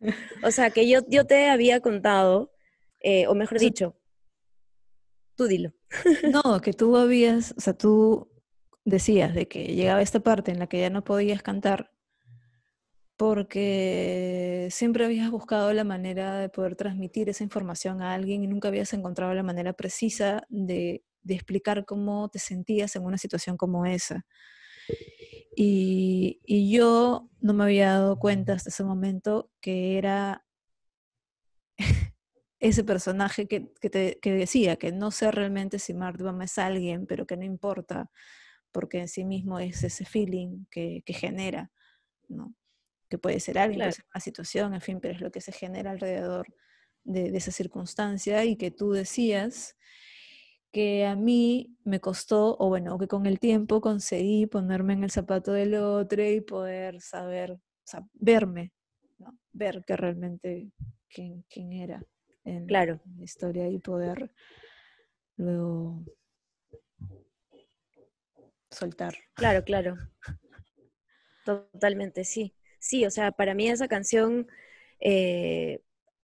(laughs) o sea, que yo, yo te había contado, eh, o mejor dicho, tú dilo. No, que tú habías, o sea, tú decías de que llegaba esta parte en la que ya no podías cantar porque siempre habías buscado la manera de poder transmitir esa información a alguien y nunca habías encontrado la manera precisa de, explicar cómo te sentías en una situación como esa. Y, y yo no me había dado cuenta hasta ese momento que era ese personaje que, que te, que decía que no sé realmente si Mark Duham es alguien, pero que no importa, porque en sí mismo es ese feeling que, que genera, ¿no? Que puede ser alguien, puede ser una situación, en fin, pero es lo que se genera alrededor de, de esa circunstancia y que tú decías que a mí me costó, o bueno, que con el tiempo conseguí ponerme en el zapato del otro y poder saber, o sea, verme, ¿no? ver que realmente quién, quién era en Claro. la historia y poder luego soltar. Claro, claro. Totalmente, sí. Sí, o sea, para mí esa canción eh,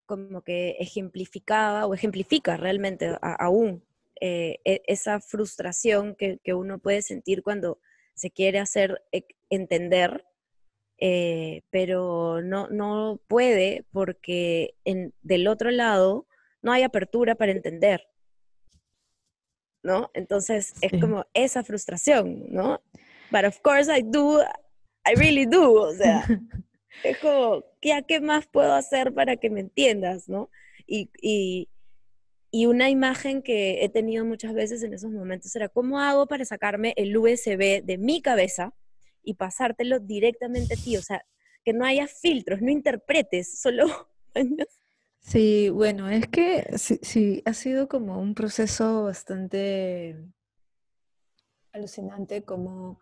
como que ejemplificaba o ejemplifica realmente a- aún eh, e- esa frustración que, que uno puede sentir cuando se quiere hacer e- entender, eh, pero no, no puede porque en, del otro lado no hay apertura para entender, ¿no? Entonces es Sí. como esa frustración, ¿no? But of course I do, I really do, o sea, (laughs) es como, ¿qué, ¿qué más puedo hacer para que me entiendas, no? Y, y, y una imagen que he tenido muchas veces en esos momentos era, ¿cómo hago para sacarme el USB de mi cabeza y pasártelo directamente a ti? O sea, que no haya filtros, no interpretes, solo... (laughs) Sí, bueno, es que sí, sí, ha sido como un proceso bastante alucinante como,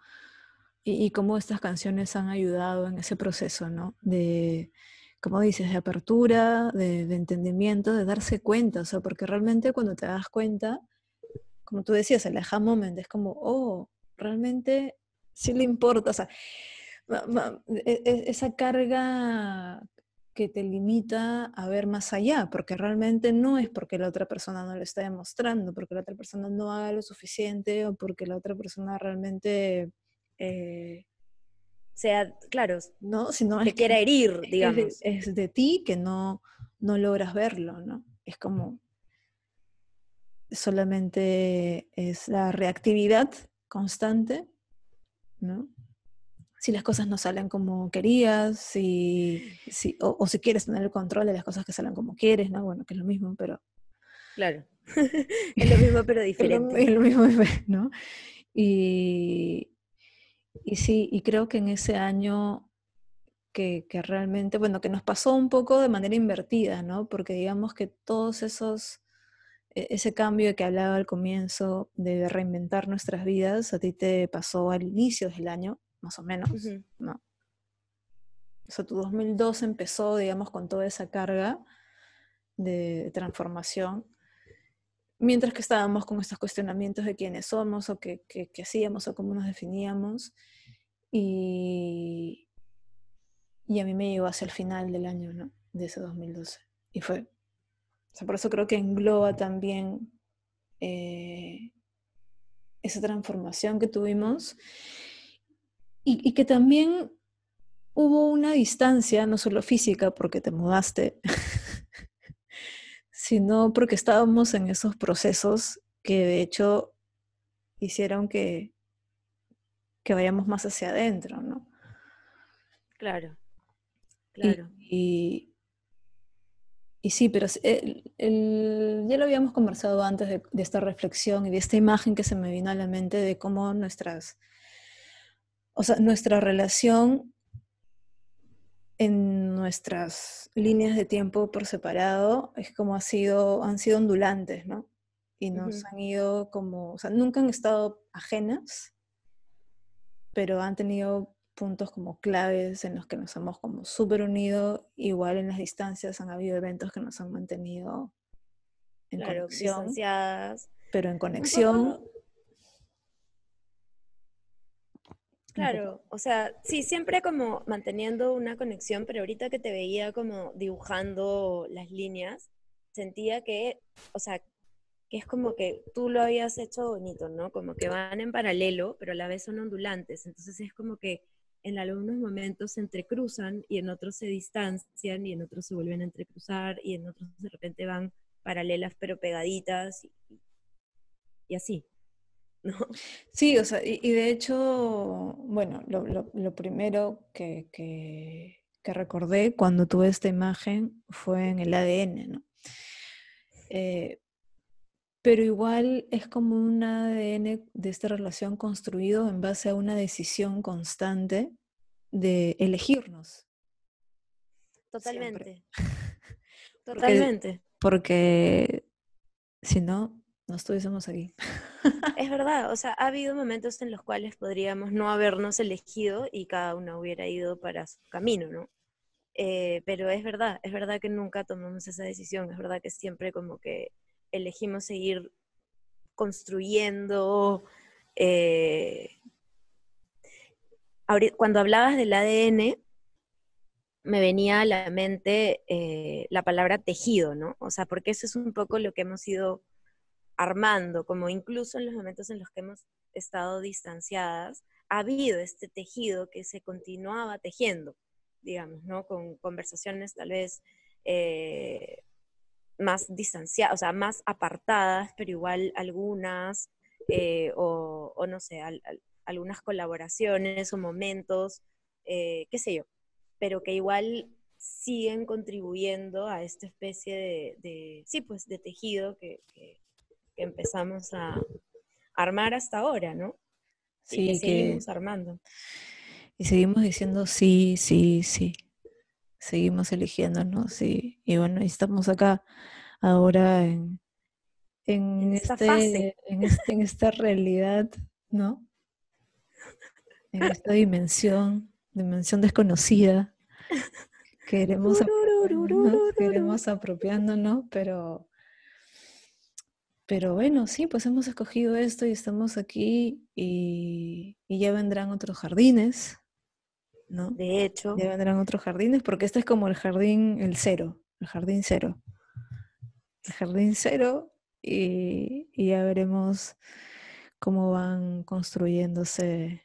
y, cómo estas canciones han ayudado en ese proceso, ¿no? De, como dices, de apertura, de, de entendimiento, de darse cuenta, o sea, porque realmente cuando te das cuenta, como tú decías, el aha moment es como, oh, realmente sí le importa, o sea, e- e- esa carga que te limita a ver más allá, porque realmente no es porque la otra persona no lo está demostrando, porque la otra persona no haga lo suficiente o porque la otra persona realmente eh, sea, claro, no, sino te quiera herir, (laughs) es de, digamos. es de ti que no, no logras verlo, ¿no? Es como solamente es la reactividad constante, ¿no? Si las cosas no salen como querías, si, si- o, o si quieres tener el control de las cosas que salen como quieres, ¿no? Bueno, que es lo mismo, pero Claro. (laughs) es lo mismo pero diferente. es lo mismo, (laughs) ¿no? Y, y sí, y creo que en ese año que, que realmente, bueno, que nos pasó un poco de manera invertida, ¿no? Porque digamos que todos esos, ese cambio que hablaba al comienzo de reinventar nuestras vidas, a ti te pasó al inicio del año, más o menos, Ujú. ¿no? O sea, tu 2002 empezó, digamos, con toda esa carga de transformación, mientras que estábamos con estos cuestionamientos de quiénes somos o qué, qué- qué hacíamos o cómo nos definíamos. Y, y a mí me llegó hacia el final del año, ¿no? De ese 2012. Y fue, o sea, por eso creo que engloba también eh, esa transformación que tuvimos y, y que también hubo una distancia, no solo física, porque te mudaste, (laughs) sino porque estábamos en esos procesos que de hecho hicieron que, que vayamos más hacia adentro, ¿no? Claro. Claro. Y, y sí, pero s- el- el- ya lo habíamos conversado antes de, de esta reflexión y de esta imagen que se me vino a la mente de cómo nuestras, o sea, nuestra relación en nuestras líneas de tiempo por separado es como ha sido, han sido ondulantes, ¿no? Y nos han ido como, o sea, nunca han estado ajenas, pero han tenido puntos como claves en los que nos hemos como súper unido. Igual en las distancias han habido eventos que nos han mantenido en Claro, conexión, pero en conexión. Claro, o sea, sí, siempre como manteniendo una conexión, pero ahorita que te veía como dibujando las líneas, sentía que, o sea, que es como que tú lo habías hecho bonito, ¿no? Como que van en paralelo, pero a la vez son ondulantes. Entonces es como que en algunos momentos se entrecruzan y en otros se distancian y en otros se vuelven a entrecruzar y en otros de repente van paralelas pero pegaditas y, así. Sí, o sea, y, de hecho, bueno, lo, primero que, que- que recordé cuando tuve esta imagen fue en el ADN, ¿no? Eh, pero igual es como un ADN de esta relación construido en base a una decisión constante de elegirnos. Totalmente. (laughs) Porque- Totalmente. Porque si no, no estuviésemos aquí. Es verdad, o sea, ha habido momentos en los cuales podríamos no habernos elegido y cada uno hubiera ido para su camino, ¿no? Eh, pero es verdad, es verdad que nunca tomamos esa decisión, es verdad que siempre como que elegimos seguir construyendo. eh, Cuando hablabas del ADN, me venía a la mente eh, la palabra tejido, ¿no? O sea, porque eso es un poco lo que hemos ido armando, como incluso en los momentos en los que hemos estado distanciadas, ha habido este tejido que se continuaba tejiendo, digamos, ¿no? Con conversaciones tal vez eh, más distanciadas, o sea, más apartadas, pero igual algunas, eh, o, o no sé, al- al- algunas colaboraciones o momentos, eh, qué sé yo, pero que igual siguen contribuyendo a esta especie de, de- sí, pues, de tejido que, que- que empezamos a armar hasta ahora, ¿no? y Sí, que, seguimos armando. y seguimos diciendo sí, sí, sí. Seguimos eligiéndonos y, y bueno, y estamos acá ahora en, en, En esta este, fase. en, este- en esta realidad, ¿no? En esta dimensión, dimensión desconocida. Queremos apropiarnos, queremos apropiándonos, pero, pero bueno, sí, pues hemos escogido esto y estamos aquí y, y ya vendrán otros jardines, ¿no? De hecho, Ya vendrán otros jardines, porque este es como el jardín, el cero, el jardín cero. El jardín cero y, y ya veremos cómo van construyéndose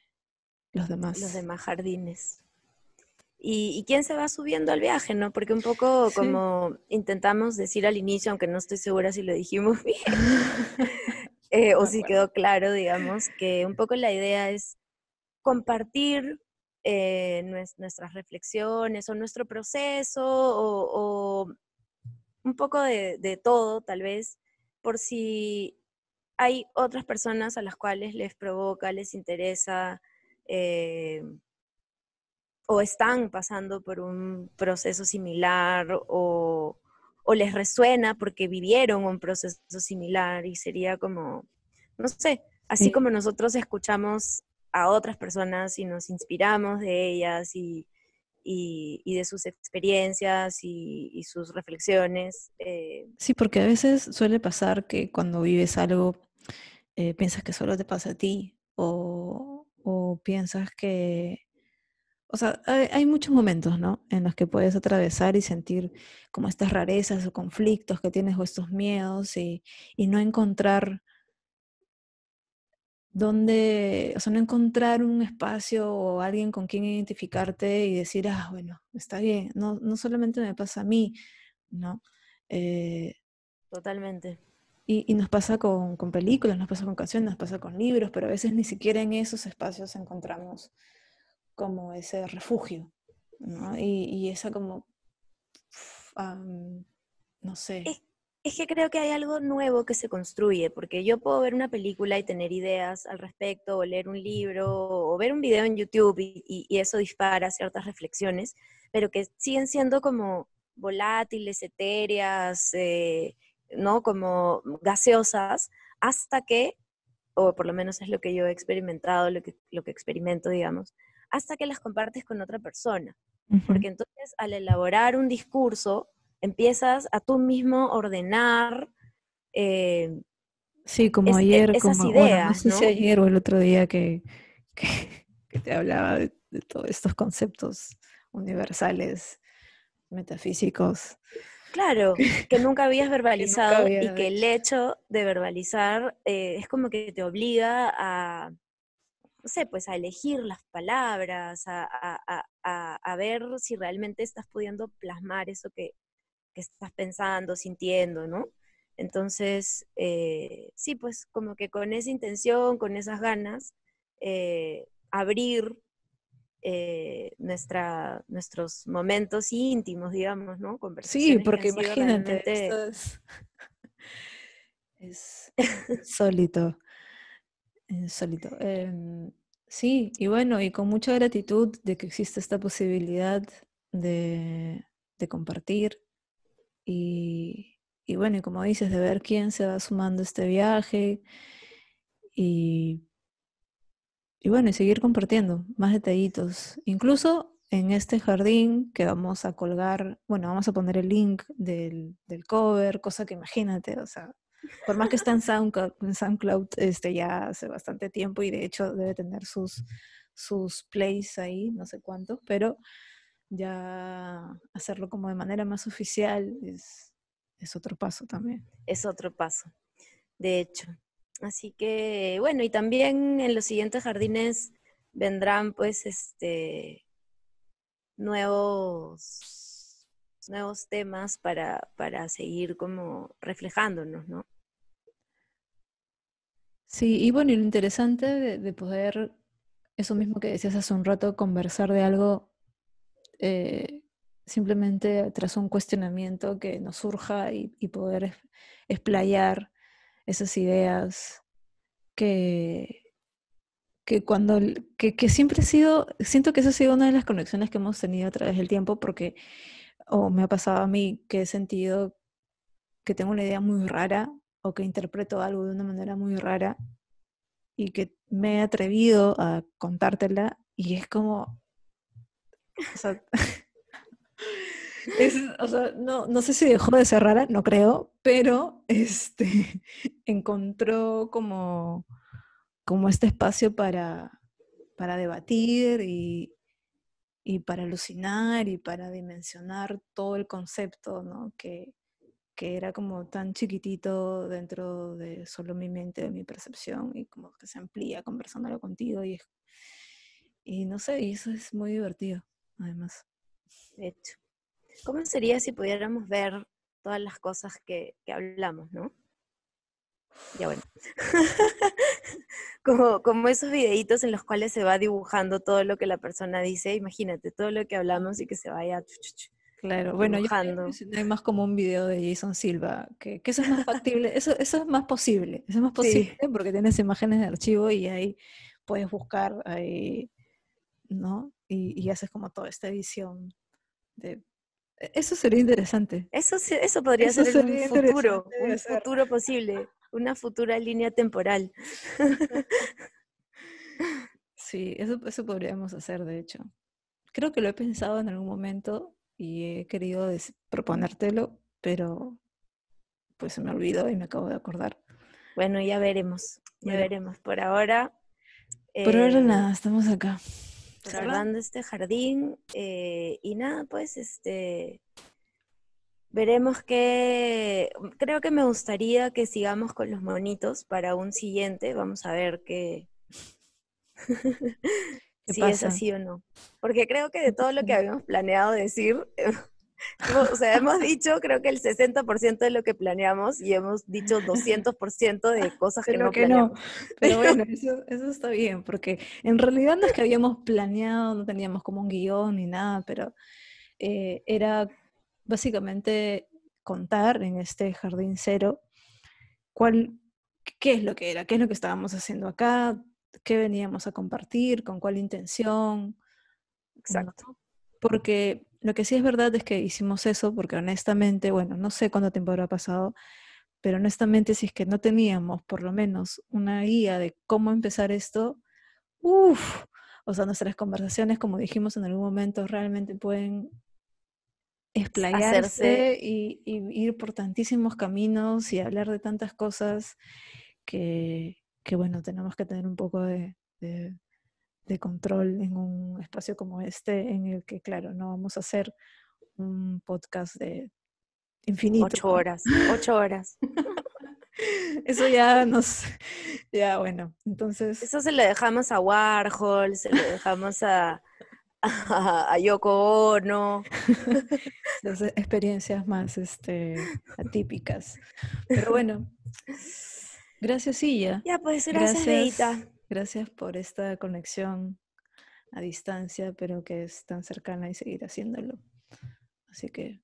los demás. los demás jardines. ¿Y, y quién se va subiendo al viaje, no? Porque un poco Sí. como intentamos decir al inicio, aunque no estoy segura si lo dijimos (laughs) bien, (laughs) eh, o si quedó claro, digamos, que un poco la idea es compartir eh, nues- nuestras reflexiones o nuestro proceso o, o un poco de, de todo, tal vez, por si hay otras personas a las cuales les provoca, les interesa eh, o están pasando por un proceso similar o, o les resuena porque vivieron un proceso similar y sería como, no sé, así Sí. como nosotros escuchamos a otras personas y nos inspiramos de ellas y, y- de sus experiencias y, y sus reflexiones. eh, Sí, porque a veces suele pasar que cuando vives algo, eh, piensas que solo te pasa a ti o, o piensas que, o sea, hay, hay muchos momentos, ¿no? En los que puedes atravesar y sentir como estas rarezas o conflictos que tienes o estos miedos y, y no encontrar dónde, o sea, no encontrar un espacio o alguien con quien identificarte y decir, ah, bueno, está bien, no, no solamente me pasa a mí, ¿no? Eh, totalmente. y, y nos pasa con, con películas, nos pasa con canciones, nos pasa con libros, pero a veces ni siquiera en esos espacios encontramos como ese refugio, ¿no? Y, y esa como am, no sé. Es, es que creo que hay algo nuevo que se construye, porque yo puedo ver una película y tener ideas al respecto, o leer un libro, o ver un video en YouTube y, y- y eso dispara ciertas reflexiones, pero que siguen siendo como volátiles, etéreas, eh, ¿no? Como gaseosas, hasta que, o por lo menos es lo que yo he experimentado, lo que, lo que experimento, digamos, hasta que las compartes con otra persona. Ujú. Porque entonces al elaborar un discurso, empiezas a tú mismo ordenar, eh, Sí, como es- e- ayer, esas como, bueno, no ideas, sé si ayer o el otro día que, (laughs) que, que te hablaba de, de todos estos conceptos universales, metafísicos. claro, (laughs) que nunca habías verbalizado y había que el hecho de verbalizar eh, es como que te obliga a, no sé, pues a elegir las palabras, a- a- a ver si realmente estás pudiendo plasmar eso que, que estás pensando, sintiendo, ¿no? Entonces, eh, sí, pues como que con esa intención, con esas ganas, eh, abrir eh, nuestra, nuestros momentos íntimos, digamos, ¿no? Sí, Conversaciones que porque imagínate, realmente- esto es, (laughs) es insólito, insólito. Em, sí, y bueno, y con mucha gratitud de que existe esta posibilidad de, de compartir y, y bueno, y como dices, de ver quién se va sumando a este viaje y, y bueno, y seguir compartiendo más detallitos. Incluso en este jardín que vamos a colgar, bueno, vamos a poner el link del, del cover, cosa que imagínate, o sea, por más que está en SoundCloud, en SoundCloud este, ya hace bastante tiempo y de hecho debe tener sus, sus plays ahí, no sé cuántos, pero ya hacerlo como de manera más oficial es, es otro paso también. es otro paso, de hecho. Así que, bueno, y también en los siguientes jardines vendrán pues este nuevos nuevos temas para, para seguir como reflejándonos, ¿no? Sí, y bueno, y lo interesante de, de poder, eso mismo que decías hace un rato, conversar de algo eh, simplemente tras un cuestionamiento que nos surja y, poder explayar esas ideas que, que cuando, que, que siempre ha sido, siento que esa ha sido una de las conexiones que hemos tenido a través del tiempo, porque, o me ha pasado a mí, que he sentido que tengo una idea muy rara o que interpreto algo de una manera muy rara y que me he atrevido a contártela y es como, o sea, o sea, no, no sé si dejó de ser rara, no creo, pero este, (laughs) encontró como, como este espacio para, para debatir y, y para alucinar y para dimensionar todo el concepto, ¿no? Que, que era como tan chiquitito dentro de solo mi mente, de mi percepción, y como que se amplía conversándolo contigo, y, y no sé, y eso es muy divertido, además. De hecho. ¿Cómo sería si pudiéramos ver todas las cosas que, que hablamos, no? Ya bueno. (laughs) como, como esos videitos en los cuales se va dibujando todo lo que la persona dice, imagínate, todo lo que hablamos y que se vaya Claro, bueno, yo dibujando. hay más como un video de Jason Silva, que, que eso es más factible, eso, eso es más posible, eso es más Sí. posible porque tienes imágenes de archivo y ahí puedes buscar ahí, ¿no? Y, y haces como toda esta edición de... e- Eso sería interesante. Eso, eso podría Eso ser un futuro, un futuro posible, una futura línea temporal. (laughs) Sí, eso, eso podríamos hacer, de hecho. Creo que lo he pensado en algún momento y he querido proponértelo, pero pues se me olvidó y me acabo de acordar. Bueno, ya veremos, ya Veremos. veremos. Por ahora, Por ahora eh, nada, estamos acá. Observando este jardín eh, y nada, pues este veremos que creo que me gustaría que sigamos con los monitos para un siguiente, vamos a ver qué ¿Qué (laughs) si es así o no. Porque creo que de todo lo que (laughs) habíamos planeado decir, (laughs) o sea, hemos dicho creo que el 60% de lo que planeamos y hemos dicho 200% de (laughs) cosas que Pero no que no. planeamos. Pero (laughs) bueno, eso, eso está bien, porque en realidad no es que habíamos planeado, no teníamos como un guion ni nada, pero eh, era básicamente contar en este jardín cero cuál, qué es lo que era, qué es lo que estábamos haciendo acá, qué veníamos a compartir, con cuál intención. Exacto. Porque lo que sí es verdad es que hicimos eso porque honestamente, bueno, no sé cuánto tiempo habrá pasado, pero honestamente si es que no teníamos por lo menos una guía de cómo empezar esto, uff, o sea, nuestras conversaciones, como dijimos en algún momento, realmente pueden explayarse y, y ir por tantísimos caminos y hablar de tantas cosas que, que bueno, tenemos que tener un poco de, de, control en un espacio como este, en el que, claro, no vamos a hacer un podcast de infinito. Ocho horas, ocho horas. (laughs) Eso ya nos, ya bueno, entonces... Eso se lo dejamos a Warhol, se lo dejamos a, a, Yoko Ono. (laughs) Las experiencias más este, atípicas. Pero bueno, Gracias, Silla. Ya, pues gracias, gracias Gracias por esta conexión a distancia, pero que es tan cercana y seguir haciéndolo. Así que.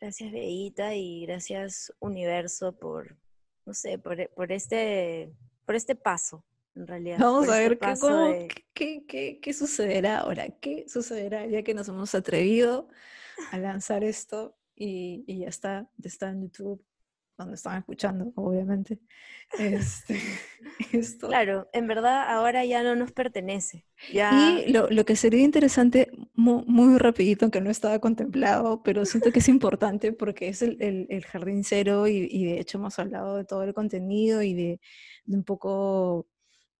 Gracias, Beita, y gracias, Universo, por, no sé, por, por este, por este paso, en realidad. Vamos a este ver qué, qué, qué, sucederá ahora, qué sucederá ya que nos hemos atrevido a lanzar esto y, y ya está, ya está en YouTube donde están escuchando, obviamente. Este, (laughs) esto. Claro, en verdad ahora ya no nos pertenece. Y lo, lo, que sería interesante, muy, rapidito, aunque no estaba contemplado, pero siento que es importante porque es el, el, el jardín cero y, y, de hecho hemos hablado de todo el contenido y de, de un poco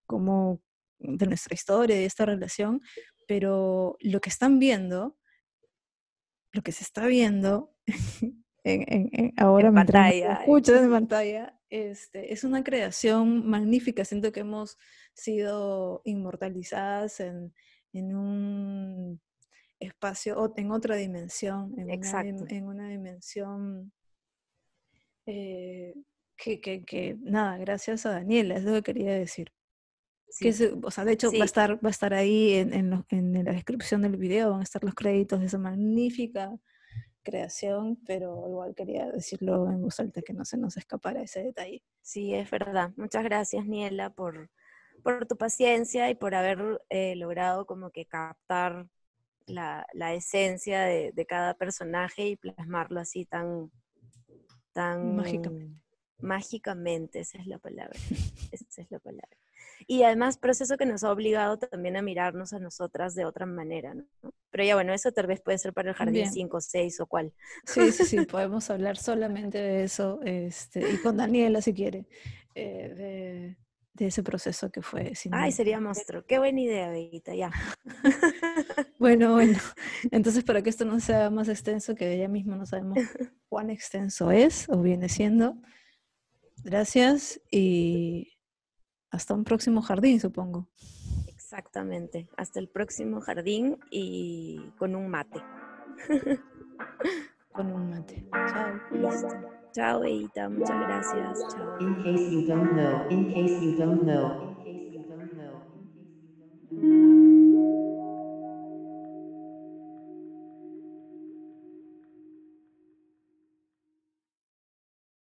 como de nuestra historia, de esta relación, pero lo que están viendo, lo que se está viendo (laughs) en, ahora en pantalla. escuchas en (laughs) pantalla, este, es una creación magnífica. Siento que hemos sido inmortalizadas en, en un espacio, en otra dimensión, en, Una, en una dimensión eh, que, que, que, nada, gracias a Daniela, es lo que quería decir. Que o sea, de hecho va, a estar, va a estar ahí en, en, en, la descripción del video, van a estar los créditos de esa magnífica creación, pero igual quería decirlo en voz alta que no se nos escapara ese detalle. Sí, es verdad. Muchas gracias, Niela, por, por tu paciencia y por haber eh, logrado como que captar la, la esencia de, de, cada personaje y plasmarlo así tan, tan mágicamente. Mágicamente, esa es la palabra. (laughs) esa es la palabra. Y además, proceso que nos ha obligado también a mirarnos a nosotras de otra manera, ¿no? Pero ya bueno, eso tal vez puede ser para el jardín 5, 6 o cuál. Sí, sí, sí, (laughs) podemos hablar solamente de eso, este, y con Daniela si quiere, eh, de, ese proceso que fue. Ay, sería monstruo. Qué buena idea, Bellita, ya. (laughs) bueno, bueno. Entonces, para que esto no sea más extenso, que ella misma no sabemos cuán extenso es o viene siendo. Gracias y hasta un próximo jardín, supongo. Exactamente, hasta el próximo jardín y con un mate. (laughs) con un mate. Chao. Listo. Chao, Eita, muchas gracias. Chao. In case you don't know, in case you don't know.